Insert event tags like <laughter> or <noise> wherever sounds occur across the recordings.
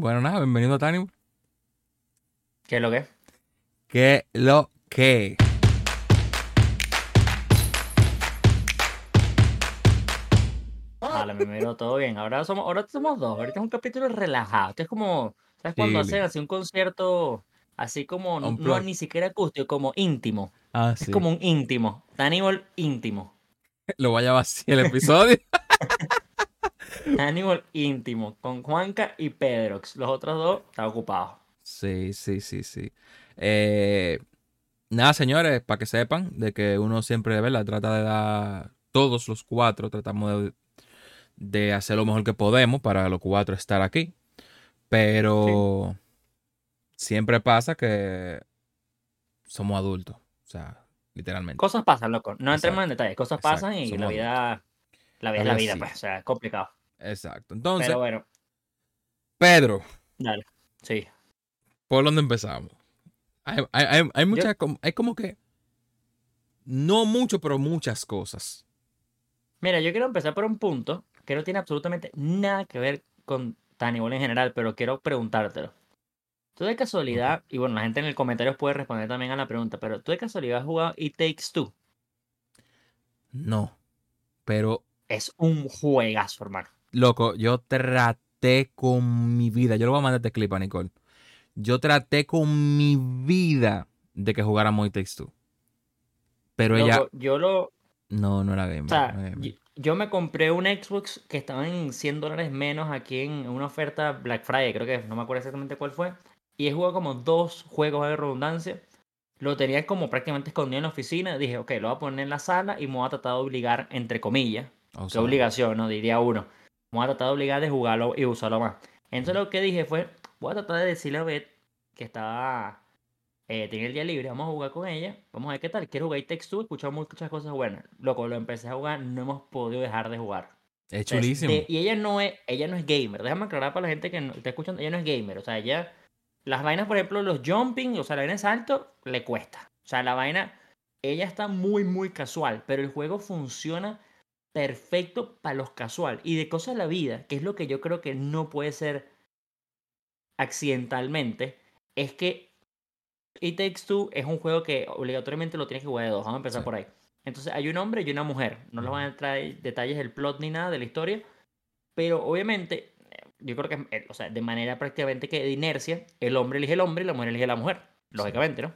Bueno, nada, bienvenido a Tani. ¿Qué es lo que? ¿Qué lo que? Vale, me miro todo bien. Ahora somos, ahora somos dos. Ahorita es un capítulo relajado. Esto es como, ¿sabes cuando hacen así un concierto así como, no, ni siquiera acústico, como íntimo? Ah, Es sí. como un íntimo. Tannibal íntimo. <laughs> Lo vaya a vaciar el episodio. <laughs> <laughs> Tannibal íntimo. Con Juanca y Pedrox. Los otros dos están ocupados. sí, sí, sí, sí. Eh, nada, señores, para que sepan de que uno siempre, ¿verdad? Trata de dar, todos los cuatro tratamos de, de hacer lo mejor que podemos para los cuatro estar aquí. Pero siempre pasa que somos adultos. O sea, literalmente. Cosas pasan, loco. No entremos en detalles. Cosas Exacto. pasan y Somos la vida, la vida es La vida pues. O sea, es complicado. Exacto. Entonces, Pero bueno, Pedro, dale. Sí. ¿por dónde empezamos? Hay, hay, hay, hay muchas, hay como que, no mucho, pero muchas cosas. Mira, yo quiero empezar por un punto que no tiene absolutamente nada que ver con Tannibal en general, pero quiero preguntártelo. Tú de casualidad, y bueno, la gente en el comentario puede responder también a la pregunta, pero tú de casualidad has jugado It Takes Two. No. Pero, Es un juegazo, hermano. Loco, yo traté con mi vida. Yo le voy a mandar este clip a Nicole. Yo traté con mi vida de que jugáramos It Takes Two. Pero ella, yo lo. no, no era gamer. O sea, no yo, yo me compré un Xbox que estaba en 100 dólares menos aquí en una oferta Black Friday, creo que no me acuerdo exactamente cuál fue. Y he jugado como dos juegos de redundancia. Lo tenía como prácticamente escondido en la oficina. Dije, ok, lo voy a poner en la sala y me voy a tratar de obligar, entre comillas. O Qué obligación, ¿no? Diría uno. Voy a tratar de obligar de jugarlo y usarlo más. Entonces lo que dije fue, voy a tratar de decirle a Beth que estaba... Eh, tenía el día libre, vamos a jugar con ella. Vamos a ver qué tal. Quiero jugar Text 2, he escuchado muchas cosas buenas. Loco, lo empecé a jugar, no hemos podido dejar de jugar. es chulísimo. de- y ella no es, ella no es gamer. Déjame aclarar para la gente que no, está escuchando, ella no es gamer. O sea, ella, las vainas, por ejemplo, los jumping, o sea, la vaina de salto, le cuesta. O sea, la vaina, ella está muy, muy casual, pero el juego funciona perfecto para los casual. Y de cosas de la vida, que es lo que yo creo que no puede ser accidentalmente, es que It Takes Two es un juego que obligatoriamente lo tienes que jugar de dos. Vamos a empezar Sí. por ahí. Entonces hay un hombre y una mujer. No les van a entrar en detalles del plot ni nada de la historia. Pero obviamente, yo creo que, eh, o sea, de manera prácticamente que de inercia, el hombre elige el hombre y la mujer elige la mujer. Lógicamente, ¿no?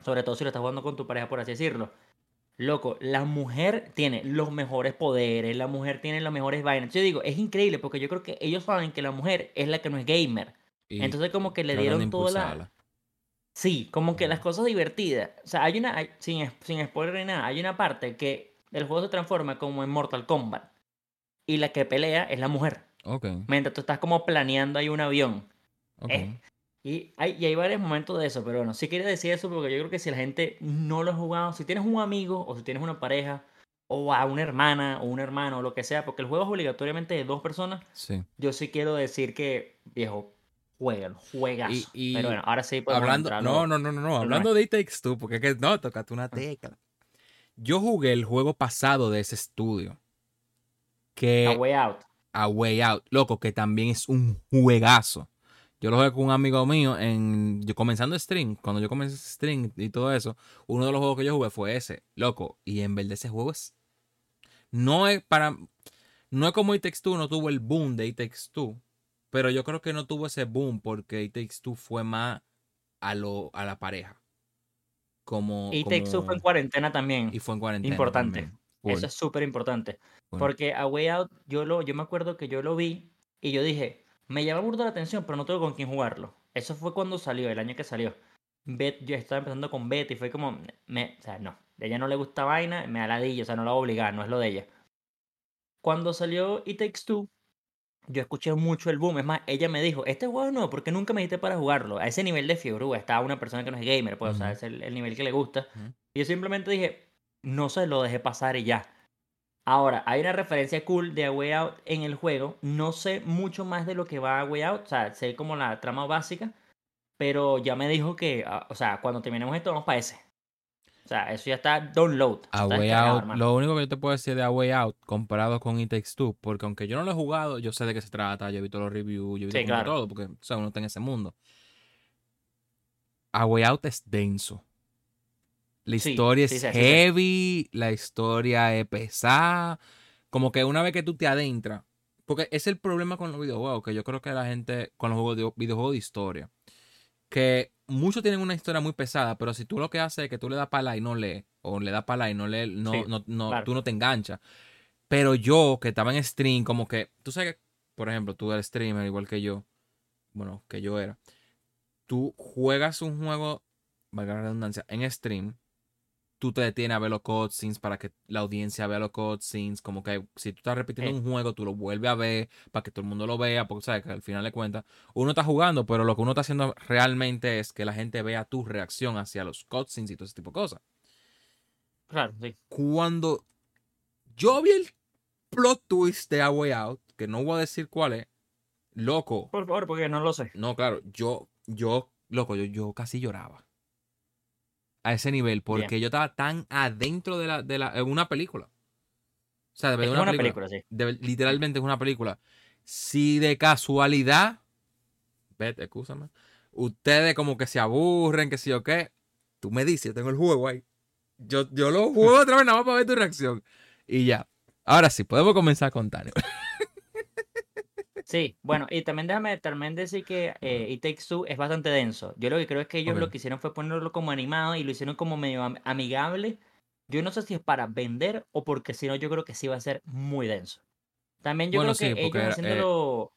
Sobre todo si lo estás jugando con tu pareja, por así decirlo. Loco, la mujer tiene los mejores poderes, la mujer tiene las mejores vainas. Yo digo, es increíble porque yo creo que ellos saben que la mujer es la que no es gamer. Y Entonces como que le dieron toda la... Sí, como que las cosas divertidas. O sea, hay una, hay- sin, es- sin spoiler ni nada, hay una parte que el juego se transforma como en Mortal Kombat. Y la que pelea es la mujer. Ok, Mientras tú estás como planeando ahí un avión. ok. Eh, y, hay, y hay varios momentos de eso, pero bueno, sí quería decir eso porque yo creo que si la gente no lo ha jugado, si tienes un amigo o si tienes una pareja o a una hermana o un hermano o lo que sea, porque el juego es obligatoriamente de dos personas, Sí. yo sí quiero decir que, viejo, juegan, juegas. Y- y pero bueno, ahora sí podemos Hablando, entrar no, no, no, no, no, hablando de It Takes Two, porque es que no, tocaste una tecla. Yo jugué el juego pasado de ese estudio. Que A Way Out. A Way Out, loco, que también es un juegazo. Yo lo jugué con un amigo mío en. Yo comenzando stream. Cuando yo comencé stream y todo eso, uno de los juegos que yo jugué fue ese, loco. Y en verdad ese juego es. No es para. No es como It Takes Two, no tuvo el boom de It Takes Two. Pero yo creo que no tuvo ese boom porque It Takes Two fue más a, lo, a la pareja. Como. Y como- Two fue en cuarentena también. y fue en cuarentena. Importante. Eso es súper importante. Porque A Way Out, yo, lo, yo me acuerdo que yo lo vi y yo dije, me llama mucho la atención, pero no tengo con quién jugarlo. Eso fue cuando salió, el año que salió. Bet, yo estaba empezando con Betty y fue como, me, o sea, no, a ella no le gusta vaina, me da ladilla, o sea, no la voy a obligar, no es lo de ella. Cuando salió It Takes Two, yo escuché mucho el boom. Es más, ella me dijo, este juego no, porque nunca me dijiste para jugarlo. A ese nivel de fiebre estaba una persona que no es gamer, pues, o sea, es el, el nivel que le gusta. Y yo simplemente dije, no sé, lo dejé pasar y ya. Ahora, hay una referencia cool de A Way Out en el juego. No sé mucho más de lo que va a Way Out. O sea, sé como la trama básica. Pero ya me dijo que, ah, o sea, cuando terminemos esto, vamos para ese. O sea, eso ya está download. A está Way Out, hermano. lo único que yo te puedo decir de A Way Out comparado con It Takes Two, porque aunque yo no lo he jugado, yo sé de qué se trata, yo he visto los reviews, yo he visto Sí, claro. todo, porque o sea, uno está en ese mundo. A Way Out es denso. La historia sí, es sí, heavy, la historia es pesada. Como que una vez que tú te adentras, porque es el problema con los videojuegos, que yo creo que la gente, con los juegos de, videojuegos de historia, que muchos tienen una historia muy pesada, pero si tú lo que haces es que tú le das para y no lees, o le das para y no lees, no, no, no- claro. tú no te enganchas. Pero yo, que estaba en stream, como que, tú sabes que, por ejemplo, tú eres streamer igual que yo, bueno, que yo era, tú juegas un juego, valga la redundancia, en stream, tú te detienes a ver los cutscenes para que la audiencia vea los cutscenes, como que si tú estás repitiendo Sí. un juego, tú lo vuelves a ver para que todo el mundo lo vea, porque sabes que al final de cuentas uno está jugando, pero lo que uno está haciendo realmente es que la gente vea tu reacción hacia los cutscenes y todo ese tipo de cosas. Claro, sí. Cuando yo vi el plot twist de A Way Out, que no voy a decir cuál es, loco, Por favor, porque no lo sé. no, claro, yo, yo, loco, yo, yo casi lloraba. A ese nivel, porque Bien. yo estaba tan adentro de la, de la, en una película. O sea, de verdad, como una una película. película, sí. De- literalmente es una película. Si de casualidad, vete, escúchame, ustedes como que se aburren, que sí o qué, tú me dices, yo tengo el juego ahí. Yo, yo lo juego otra vez nada más para ver tu reacción. Y ya. Ahora sí, podemos comenzar con Tania. <laughs> Sí, bueno, y también déjame también decir que eh, It Takes Two es bastante denso. Yo lo que creo es que ellos lo que hicieron fue ponerlo como animado y lo hicieron como medio am- amigable. Yo no sé si es para vender o porque si no, yo creo que sí va a ser muy denso. También yo Bueno, creo que sí, ellos era- haciéndolo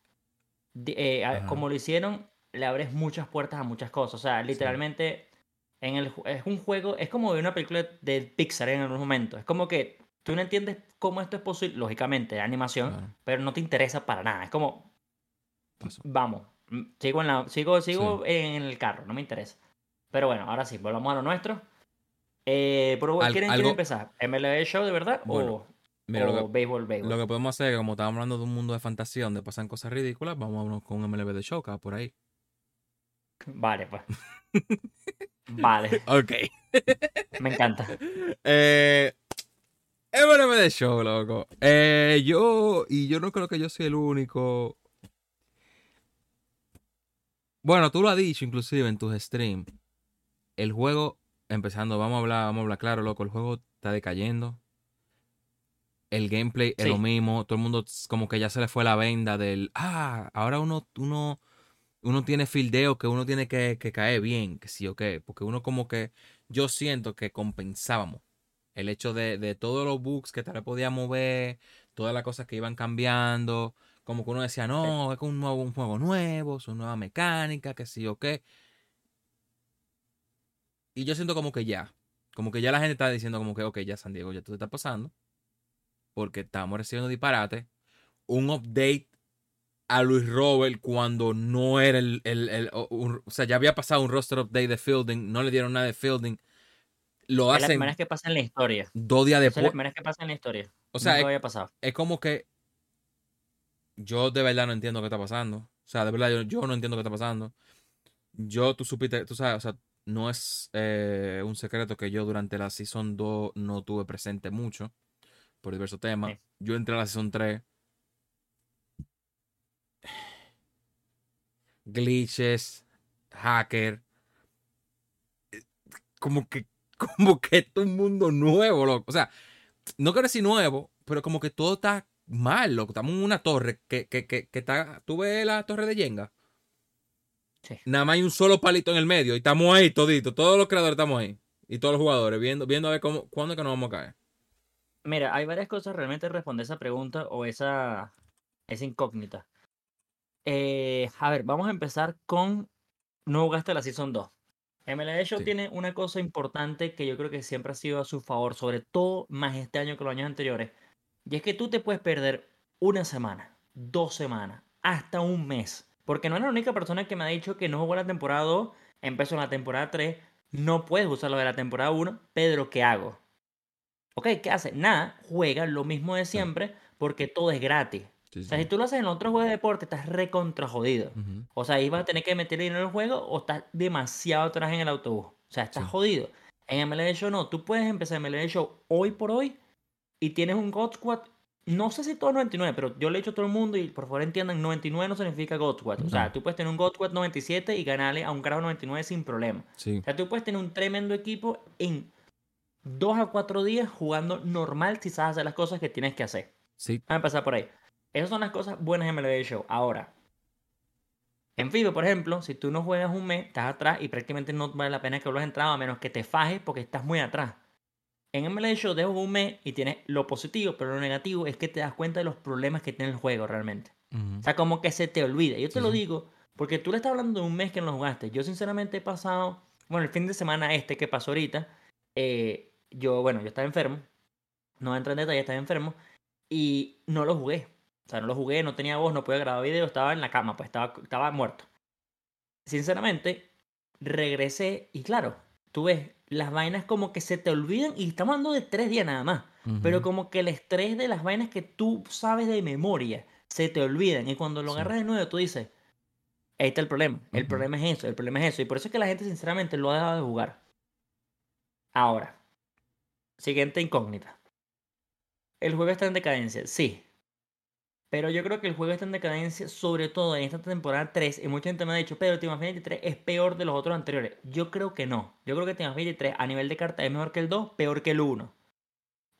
eh, como lo hicieron, le abres muchas puertas a muchas cosas. O sea, literalmente en el, es un juego, es como una película de Pixar en algún momento. Es como que tú no entiendes cómo esto es posible, lógicamente, es animación, Claro. pero no te interesa para nada. Es como, vamos, mm, sigo en, la, sigo, sigo en el carro, no me interesa. Pero bueno, ahora sí, volvamos a lo nuestro. Eh, pero, Al- ¿quieren, algo- empezar? ¿MLB Show de verdad Bueno, o, Mira, lo o que, béisbol, béisbol? lo que podemos hacer es que como estamos hablando de un mundo de fantasía donde pasan cosas ridículas, vamos con un MLB de show, que va por ahí. Vale, pues. <laughs> vale, Ok. me encanta. Eh, MLB de show, loco. Eh, yo, y yo no creo que yo soy el único. Bueno, tú lo has dicho inclusive en tus streams. El juego, empezando, vamos a hablar, vamos a hablar claro, loco. El juego está decayendo. El gameplay es Sí. lo mismo. Todo el mundo como que ya se le fue la venda del. Ah, ahora uno, uno, uno tiene fildeo que uno tiene que, que caer bien, que sí o qué. Porque uno como que. Yo siento que compensábamos el hecho de, de todos los bugs que tal vez podíamos ver, todas las cosas que iban cambiando, como que uno decía, no, es un, nuevo, un juego nuevo, son nueva mecánica, que sí o qué. Y yo siento como que ya, como que ya la gente está diciendo como que, ok, ya San Diego, ya tú te estás pasando, porque estamos recibiendo disparate, un update a Luis Robert cuando no era el, el- el- un- o sea, ya había pasado un roster update de fielding, no le dieron nada de fielding, lo Es la hacen primera vez que pasa en la historia. dos días Esa es la después. primera vez que pasa en la historia. O sea, Nunca es, había pasado. es como que yo de verdad no entiendo qué está pasando. O sea, de verdad yo, yo no entiendo qué está pasando. Yo, tú supiste, tú sabes, o sea, no es eh, un secreto que yo durante la Season 2 no tuve presente mucho por diversos temas. Sí. Yo entré a la Season 3. <sighs> Glitches, hacker. eh, Como que, como que esto es un mundo nuevo, loco. O sea, no quiero decir nuevo, pero como que todo está mal, loco. Estamos en una torre que, que, que, que está. ¿Tú ves la torre de Jenga? Sí. Nada más hay un solo palito en el medio y estamos ahí toditos. Todos los creadores estamos ahí. Y todos los jugadores viendo, viendo a ver cómo, cuándo es que nos vamos a caer. Mira, hay varias cosas realmente responder esa pregunta o esa, esa incógnita. Eh, a ver, vamos a empezar con no jugaste la Season 2. MLB Show Sí. tiene una cosa importante que yo creo que siempre ha sido a su favor, sobre todo más este año que los años anteriores. Y es que tú te puedes perder una semana, dos semanas, hasta un mes. Porque no es la única persona que me ha dicho que no jugó la temporada 2, empezó en la temporada 3, no puedes usar lo de la temporada 1, Pedro, ¿qué hago? Ok, ¿qué hace? Nada, juega lo mismo de siempre porque todo es gratis. Sí, O sea, si tú lo haces en otro juego de deporte, estás recontra jodido. O sea, ahí vas a tener que meter dinero en el juego o estás demasiado atrás en el autobús. O sea, estás Sí. jodido. En MLB Show no, tú puedes empezar MLB Show hoy por hoy y tienes un God Squad. No sé si todo 99, pero yo le he dicho a todo el mundo y por favor entiendan, 99 no significa God Squad. O sea, tú puedes tener un God Squad 97 y ganarle a un carajo 99 sin problema. O sea, tú puedes tener un tremendo equipo en dos a cuatro días jugando normal si sabes hacer las cosas que tienes que hacer. Sí. Vamos a empezar por ahí. Esas son las cosas buenas en MLB Show. Ahora, en FIBA, por ejemplo, si tú no juegas un mes, estás atrás y prácticamente no vale la pena que vuelvas a entrar a menos que te fajes porque estás muy atrás. En MLB Show dejas un mes y tienes lo positivo, pero lo negativo es que te das cuenta de los problemas que tiene el juego realmente. O sea, como que se te olvida. Yo te lo digo porque tú le estás hablando de un mes que no lo jugaste. Yo sinceramente he pasado, bueno, el fin de semana este que pasó ahorita, eh, yo, bueno, yo estaba enfermo, no entro en detalle, estaba enfermo y no lo jugué. O sea, no lo jugué, no tenía voz, no podía grabar video, estaba en la cama, pues estaba, estaba muerto. Sinceramente, regresé y claro, tú ves, las vainas como que se te olvidan y estamos hablando de tres días nada más. Pero como que el estrés de las vainas que tú sabes de memoria se te olvidan. Y cuando lo Sí. agarras de nuevo, tú dices, ahí está el problema. El problema es eso, el problema es eso. Y por eso es que la gente sinceramente lo ha dejado de jugar. Ahora, siguiente incógnita. ¿El juego está en decadencia? Sí. Pero yo creo que el juego está en decadencia, sobre todo en esta temporada 3. Y mucha gente me ha dicho, pero Team 23 es peor de los otros anteriores. Yo creo que no. Yo creo que Team 23 a nivel de carta es mejor que el 2, peor que el 1.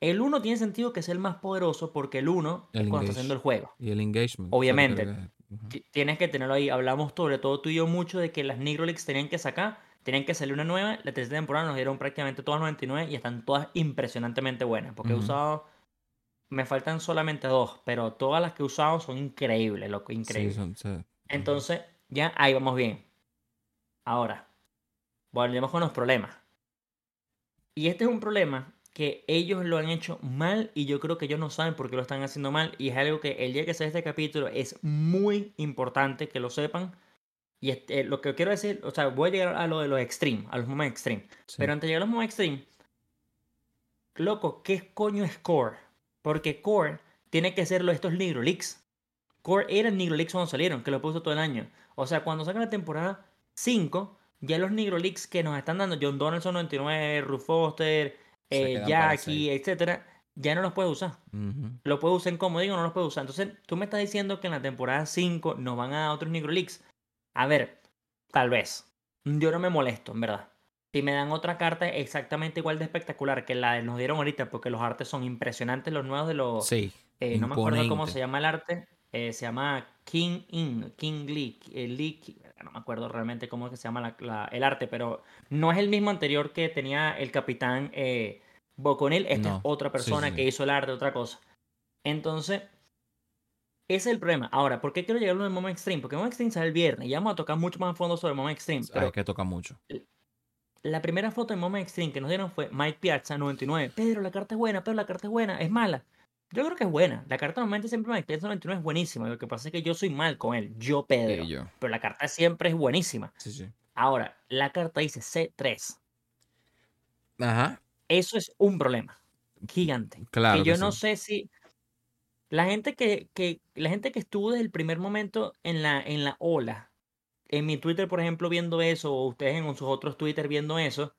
El 1 tiene sentido que es el más poderoso porque el 1 es cuando está haciendo el juego. Y el engagement. Obviamente. que- Tienes que tenerlo ahí. Hablamos sobre todo tú y yo mucho de que las Negro Leagues tenían que sacar, tenían que salir una nueva. La tercera temporada nos dieron prácticamente todas 99 y están todas impresionantemente buenas. Porque he usado, me faltan solamente dos, pero todas las que he usado son increíbles, loco, Sí, increíbles. son- sí. Ujú. Entonces, ya ahí vamos bien. Ahora, volvemos con los problemas. Y este es un problema que ellos lo han hecho mal y yo creo que ellos no saben por qué lo están haciendo mal. Y es algo que el día que sea este capítulo es muy importante que lo sepan. Y este, lo que quiero decir, o sea, voy a llegar a lo de los extreme, a los momentos extreme. Sí. Pero antes de llegar a los momentos extreme, loco, ¿qué coño es Core? Porque Core tiene que ser lo de estos Negro Leaks. Core eran Negro Leaks cuando salieron, que lo puso todo el año. O sea, cuando sacan la temporada 5, ya los Negro Leaks que nos están dando, John Donaldson 99, Ruth Foster, eh, Jackie, etcétera, ya no los puedes usar. Lo puedes usar en como digo, no los puedes usar. Entonces, tú me estás diciendo que en la temporada 5 nos van a dar otros Negro Leaks. A ver, tal vez. Yo no me molesto, en verdad. Si me dan otra carta exactamente igual de espectacular que la que nos dieron ahorita, porque los artes son impresionantes, los nuevos de los. Sí. eh, no me acuerdo cómo se llama el arte. eh, se llama King In, King Lee, eh, Lee- no me acuerdo realmente cómo es que se llama la- la- el arte, pero no es el mismo anterior que tenía el capitán eh, Boconil. Esta No, es otra persona sí. que hizo el arte, otra cosa. Entonces, ese es el problema. Ahora, ¿por qué quiero llegar a lo Moment Extreme? Porque Moment Extreme sale el viernes y vamos a tocar mucho más a fondo sobre Moment Extreme. Pero que toca mucho. La primera foto de Moment Extreme que nos dieron fue Mike Piazza 99. Pedro, la carta es buena, Pedro, la carta es buena, es mala. Yo creo que es buena. La carta normalmente siempre Mike Piazza 99 es buenísima. Lo que pasa es que yo soy mal con él, yo Pedro. Yo. Pero la carta siempre es buenísima. Sí, sí. Ahora, la carta dice C3. Ajá. Eso es un problema gigante. Claro que yo que no sí. sé si la gente que, que la gente que estuvo desde el primer momento en la en la ola, en mi Twitter por ejemplo viendo eso o ustedes en sus otros Twitter viendo eso,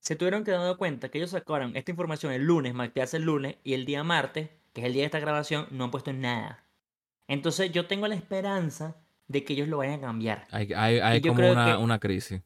se tuvieron que dar cuenta que ellos sacaron esta información el lunes, hace el lunes y el día martes, que es el día de esta grabación, no han puesto nada. Entonces yo tengo la esperanza de que ellos lo vayan a cambiar. Hay, hay, hay yo como una, que- una crisis.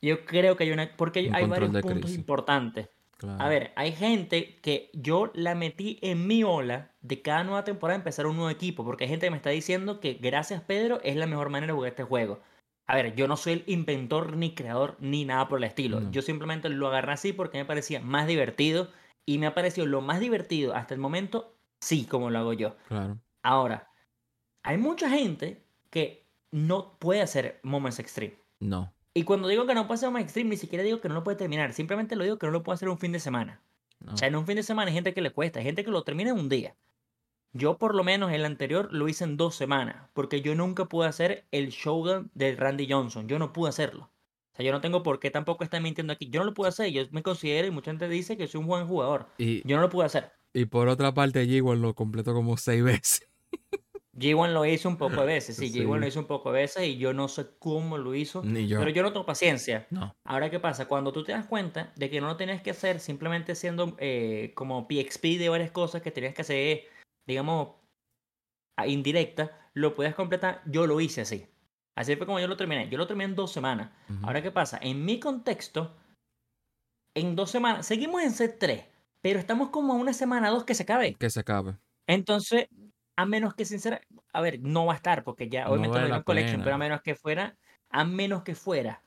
Yo creo que hay una porque Un hay varios puntos crisis. importantes. Claro. A ver, hay gente que yo la metí en mi ola de cada nueva temporada empezar un nuevo equipo, porque hay gente que me está diciendo que gracias Pedro es la mejor manera de jugar este juego. A ver, yo no soy el inventor ni creador ni nada por el estilo. No. Yo simplemente lo agarré así porque me parecía más divertido y me ha parecido lo más divertido hasta el momento, sí, como lo hago yo. Claro. Ahora, hay mucha gente que no puede hacer Moments Extreme. No. Y cuando digo que no puede hacer Moments Extreme, ni siquiera digo que no lo puede terminar. Simplemente lo digo que no lo puede hacer un fin de semana. no. O sea, en un fin de semana hay gente que le cuesta, hay gente que lo termina en un día. Yo por lo menos el anterior lo hice en dos semanas, porque yo nunca pude hacer el showdown de Randy Johnson, yo no pude hacerlo. O sea, yo no tengo por qué tampoco estar mintiendo aquí. Yo no lo pude hacer, yo me considero y mucha gente dice que soy un buen jugador. Y, Yo no lo pude hacer. y por otra parte, G1 lo completó como seis <laughs> veces. G1 lo hizo un poco de <laughs> veces, sí, Sí. G1 lo hizo un poco de veces y yo no sé cómo lo hizo, Ni yo. pero yo no tengo paciencia. No. Ahora, ¿qué pasa? Cuando tú te das cuenta de que no lo tenías que hacer simplemente siendo eh, como PXP de varias cosas que tenías que hacer, digamos, indirecta, lo puedes completar. Yo lo hice así. Así fue como yo lo terminé. Yo lo terminé en dos semanas. Ahora, ¿qué pasa? En mi contexto, en dos semanas, seguimos en set 3, pero estamos como a una semana, dos que se acabe. Que se acabe. Entonces, a menos que sincera, a ver, no va a estar porque ya No obviamente vale no la hay collection, pero a menos que fuera, a menos que fuera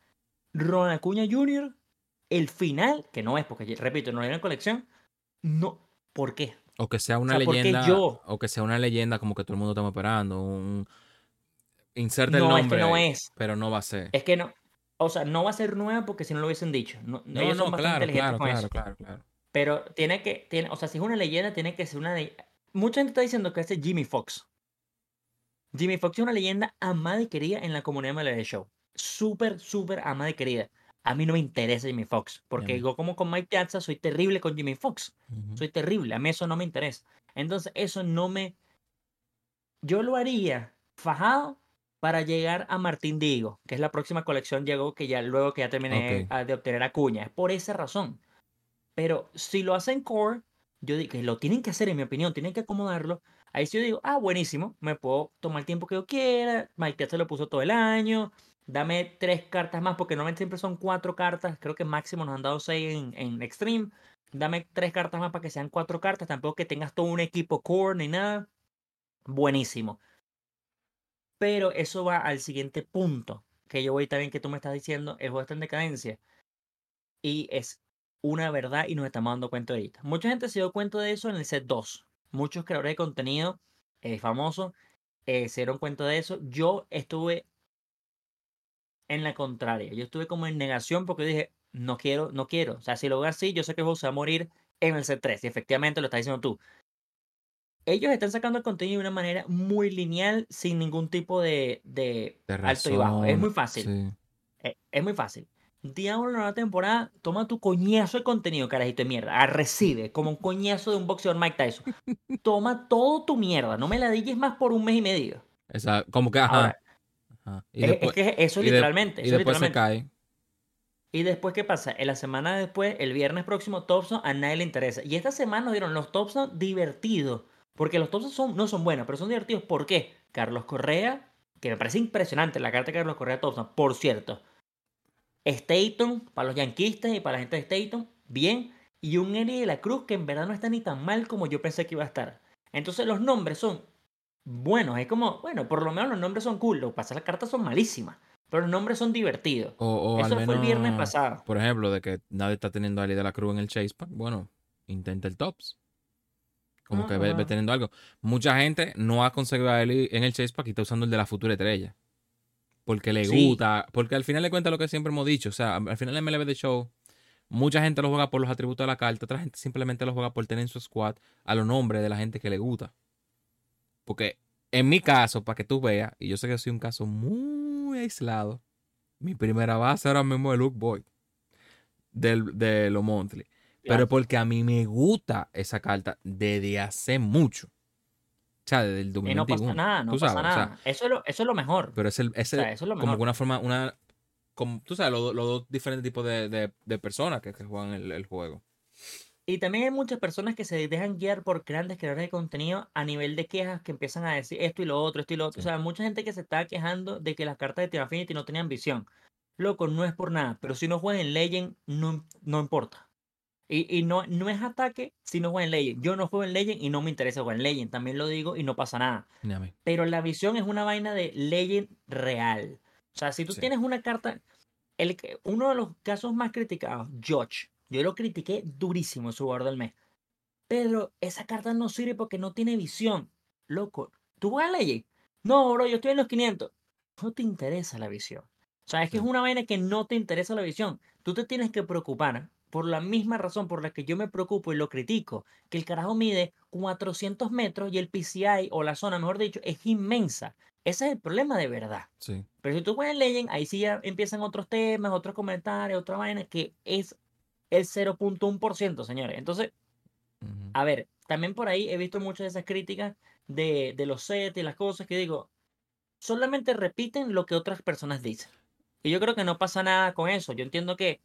Ronald Acuña Jr., el final, que no es porque, repito, no hay una colección, no, ¿por qué? O que sea una sea, ¿por qué leyenda. yo? O que sea una leyenda como que todo el mundo estamos esperando. Un... Inserte el No, es que nombre. no es. Pero no va a ser. Es que no, o sea, no va a ser nueva porque si no lo hubiesen dicho. No, No, ellos no, son bastante claro, inteligentes claro, con claro, eso. claro, claro, Pero tiene que, tiene, o sea, si es una leyenda, tiene que ser una de... Mucha gente está diciendo que ese es Jimmy Fox. Jimmy Fox es una leyenda amada y querida en la comunidad MLB Show. Súper, súper amada y querida. A mí no me interesa Jimmy Fox, porque yo como con Mike Piazza soy terrible con Jimmy Fox. Ujú. Soy terrible, a mí eso no me interesa. Entonces, eso no me... Yo lo haría fajado para llegar a Martín Digo, que es la próxima colección, llegó que ya luego que ya terminé Ok. ah, de obtener a Cuña. Es por esa razón. Pero si lo hacen core, yo digo que lo tienen que hacer, en mi opinión, tienen que acomodarlo. Ahí sí yo digo, ah, buenísimo, me puedo tomar el tiempo que yo quiera. Mike Piazza lo puso todo el año. Dame tres cartas más, porque normalmente siempre son cuatro cartas. Creo que máximo nos han dado seis en, en Extreme. Dame tres cartas más para que sean cuatro cartas. Tampoco que tengas todo un equipo core ni nada. Buenísimo. Pero eso va al siguiente punto. Que yo voy también que tú me estás diciendo. El juego está en decadencia. Y es una verdad y nos estamos dando cuenta ahorita. Mucha gente se dio cuenta de eso en el set 2. Muchos creadores de contenido eh, famosos eh, se dieron cuenta de eso. Yo estuve en la contraria. Yo estuve como en negación porque dije, no quiero, no quiero. O sea, si lo hago así, yo sé que el juego se va a morir en el set 3. Y efectivamente lo estás diciendo tú. Ellos están sacando el contenido de una manera muy lineal, sin ningún tipo de, de De alto y bajo. Es muy fácil. Sí. Eh, Es muy fácil. Día uno de la nueva temporada, toma tu coñazo de contenido, carajito de mierda. Recibe, como un coñazo de un boxeador Mike Tyson. <laughs> Toma todo tu mierda. No me la dilles más por un mes y medio. Esa, como que, ajá. Ahora, ajá. Y es, es que eso y de- literalmente. y eso después se cae. Y después, ¿qué pasa? En la semana después, el viernes próximo, Thompson a nadie le interesa. Y esta semana nos dieron los Thompson divertidos. Porque los Thompson son, no son buenos, pero son divertidos. ¿Por qué? Carlos Correa, que me parece impresionante la carta de Carlos Correa Thompson, por cierto. Staton, para los yanquistas y para la gente de Staton, bien. Y un Eri de la Cruz que en verdad no está ni tan mal como yo pensé que iba a estar. Entonces los nombres son buenos. Es como, bueno, por lo menos los nombres son cool. Lo que pasa las cartas son malísimas. Pero los nombres son divertidos. O, o Eso al fue el viernes pasado. por ejemplo, de que nadie está teniendo a Ali de la Cruz en el Chase Pack. Bueno, intenta el Tops. Como que ve, teniendo algo. Mucha gente no ha conseguido a Eli en el Chase Pack y está usando el de la futura estrella. Porque le Sí. gusta. Porque al final le cuenta lo que siempre hemos dicho. O sea, al final el MLB de Show, mucha gente lo juega por los atributos de la carta. Otra gente simplemente lo juega por tener en su squad a los nombres de la gente que le gusta. Porque en mi caso, para que tú veas, y yo sé que soy un caso muy aislado, mi primera base ahora mismo es Luke Boyd del, de los Monthly. Pero porque a mí me gusta esa carta desde hace mucho. O sea, desde el Y 2021. no pasa nada, no pasa sabes, o sea, nada. eso, es lo, eso es lo mejor. pero es el, es o sea, el- eso es lo como mejor. que una forma, una, como, tú sabes, los, los dos diferentes tipos de, de- de personas que, que juegan el, el juego. Y también hay muchas personas que se dejan guiar por grandes creadores de contenido a nivel de quejas que empiezan a decir esto y lo otro, esto y lo otro. Sí. O sea, mucha gente que se está quejando de que las cartas de Team Affinity no tenían visión. Loco, no es por nada, pero si no juegan en Legend, no, no importa. Y, y no, no es ataque si no juegan en Legend. Yo no juego en Legend y no me interesa jugar en Legend, también lo digo y no pasa nada. Pero la visión es una vaina de Legend real. O sea, si tú Sí. tienes una carta. El, uno de los casos más criticados, George. Yo lo critiqué durísimo, su jugador del mes. Pero esa carta no sirve porque no tiene visión. Loco, ¿tú juegas Legend? No, bro, yo estoy en los 500. No te interesa la visión. O sea, es que es una vaina que no te interesa la visión. Tú te tienes que preocupar por la misma razón por la que yo me preocupo y lo critico. Que el carajo mide 400 metros y el PCI, o la zona, mejor dicho, es inmensa. Ese es el problema de verdad. Sí. Pero si tú juegas en Legend, ahí sí ya empiezan otros temas, otros comentarios, otra vaina, que es el 0.1%, señores. Entonces, a ver, también por ahí he visto muchas de esas críticas de, de los sets y las cosas que digo, solamente repiten lo que otras personas dicen. Y yo creo que no pasa nada con eso. Yo entiendo que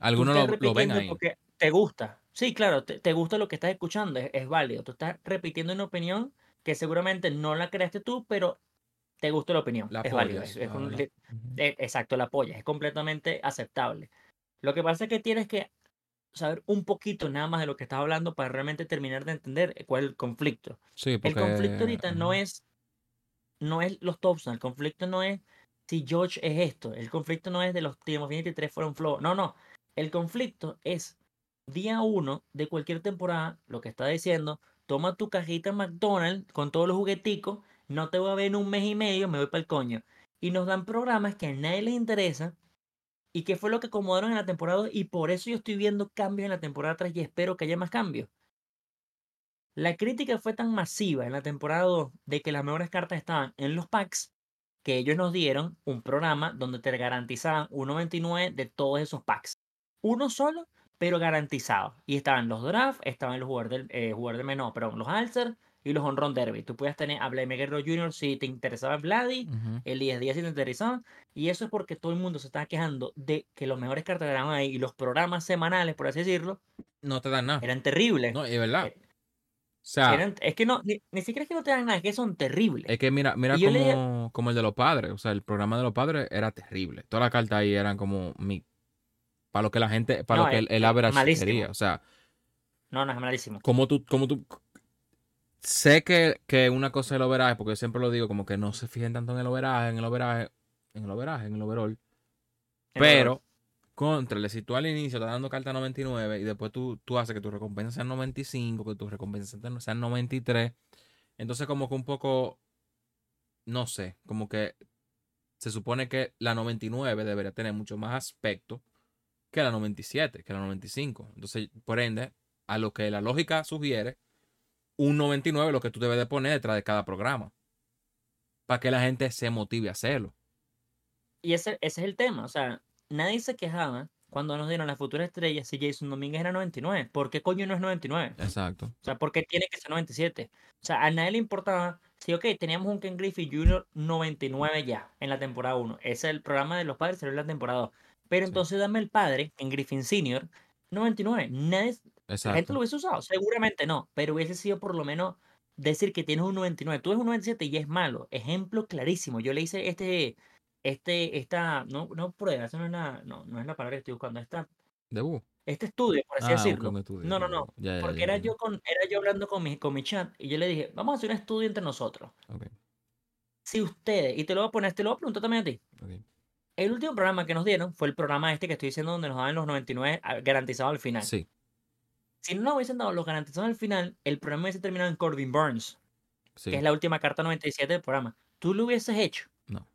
Algunos lo, lo ven repitiendo ahí. porque te gusta. Sí, claro, te, te gusta lo que estás escuchando, es, es válido. Tú estás repitiendo una opinión que seguramente no la creaste tú, pero te gusta la opinión. La es válido. Es, es un- la- eh, exacto, la apoyas. Es completamente aceptable. Lo que pasa es que tienes que saber un poquito nada más de lo que estás hablando para realmente terminar de entender cuál es el conflicto. Sí, El porque. conflicto ahorita no es, no es los Thompson, el conflicto no es si George es esto, el conflicto no es de los Team of Infinity 3 fueron flow, no, no, el conflicto es día uno de cualquier temporada, lo que está diciendo, toma tu cajita McDonald's con todos los jugueticos, no te voy a ver en un mes y medio, me voy para el coño. Y nos dan programas que a nadie les interesa y que fue lo que acomodaron en la temporada 2 y por eso yo estoy viendo cambios en la temporada 3 y espero que haya más cambios. La crítica fue tan masiva en la temporada 2 de que las mejores cartas estaban en los packs que ellos nos dieron un programa donde te garantizaban 1.29 de todos esos packs. Uno solo, pero garantizado. Y estaban los drafts, estaban los jugadores del, eh, del perdón, los Alcer y los Honron Derby. Tú podías tener a Vladimir Guerrero Jr. si te interesaba Vladi, Ujú. Elías Díaz si te interesaba. Y eso es porque todo el mundo se estaba quejando de que los mejores cartas que eran ahí y los programas semanales, por así decirlo, No te dan nada. eran terribles. No, es verdad. Eh, O sea, Eran- es que no, ni, ni siquiera es que no te dan nada, es que son terribles. es que mira, mira le como, como el de los padres. O sea, el programa de los padres era terrible. Todas las cartas ahí eran como mi. Para lo que la gente. Para No, lo que el, el average malísimo. quería. O sea, No, no, es malísimo. como tú. Como tú sé que, que una cosa es el overaje, porque yo siempre lo digo, como que no se fijen tanto en el overaje, en el overaje, en el overaje, en el overall. Pero, contra, si tú al inicio estás dando carta 99 y después tú, tú haces que tus recompensas sean 95, que tus recompensas sean 93, entonces como que un poco, no sé, como que se supone que la 99 debería tener mucho más aspecto que la 97, que la 95. Entonces, por ende, a lo que la lógica sugiere, un 99 es lo que tú debes de poner detrás de cada programa. Para que la gente se motive a hacerlo. Y ese, ese es el tema. O sea, nadie se quejaba cuando nos dieron las futuras estrellas si Jason Domínguez era 99. ¿Por qué coño no es 99? Exacto. O sea, ¿por qué tiene que ser 97? O sea, a nadie le importaba. Sí, ok, teníamos un Ken Griffey Jr. 99 ya en la temporada 1. Ese es el programa de los padres, salió en la temporada 2. Pero entonces dame el padre, Ken Griffin Sr., 99. Nadie, la gente lo hubiese usado. Seguramente no, pero hubiese sido por lo menos decir que tienes un 99. Tú eres un 97 y es malo. Ejemplo clarísimo. Yo le hice este, este, esta, no, no prueba, eso no es la, no, no es la palabra que estoy buscando. Esta, Debut. este estudio, por así Ah, decirlo. estudio, No, no, no. ya, ya, Porque ya, era yo con, era yo hablando con mi, con mi chat y yo le dije, vamos a hacer un estudio entre nosotros. Ok, Si ustedes, y te lo voy a poner, te lo voy a preguntar también a ti. ok. El último programa que nos dieron fue el programa este que estoy diciendo donde nos daban los 99 a- garantizados al final. Sí, Si no nos hubiesen dado los garantizados al final, el programa hubiese terminado en Corbin Burns, sí. que es la última carta 97 del programa. ¿Tú lo hubieses hecho? No.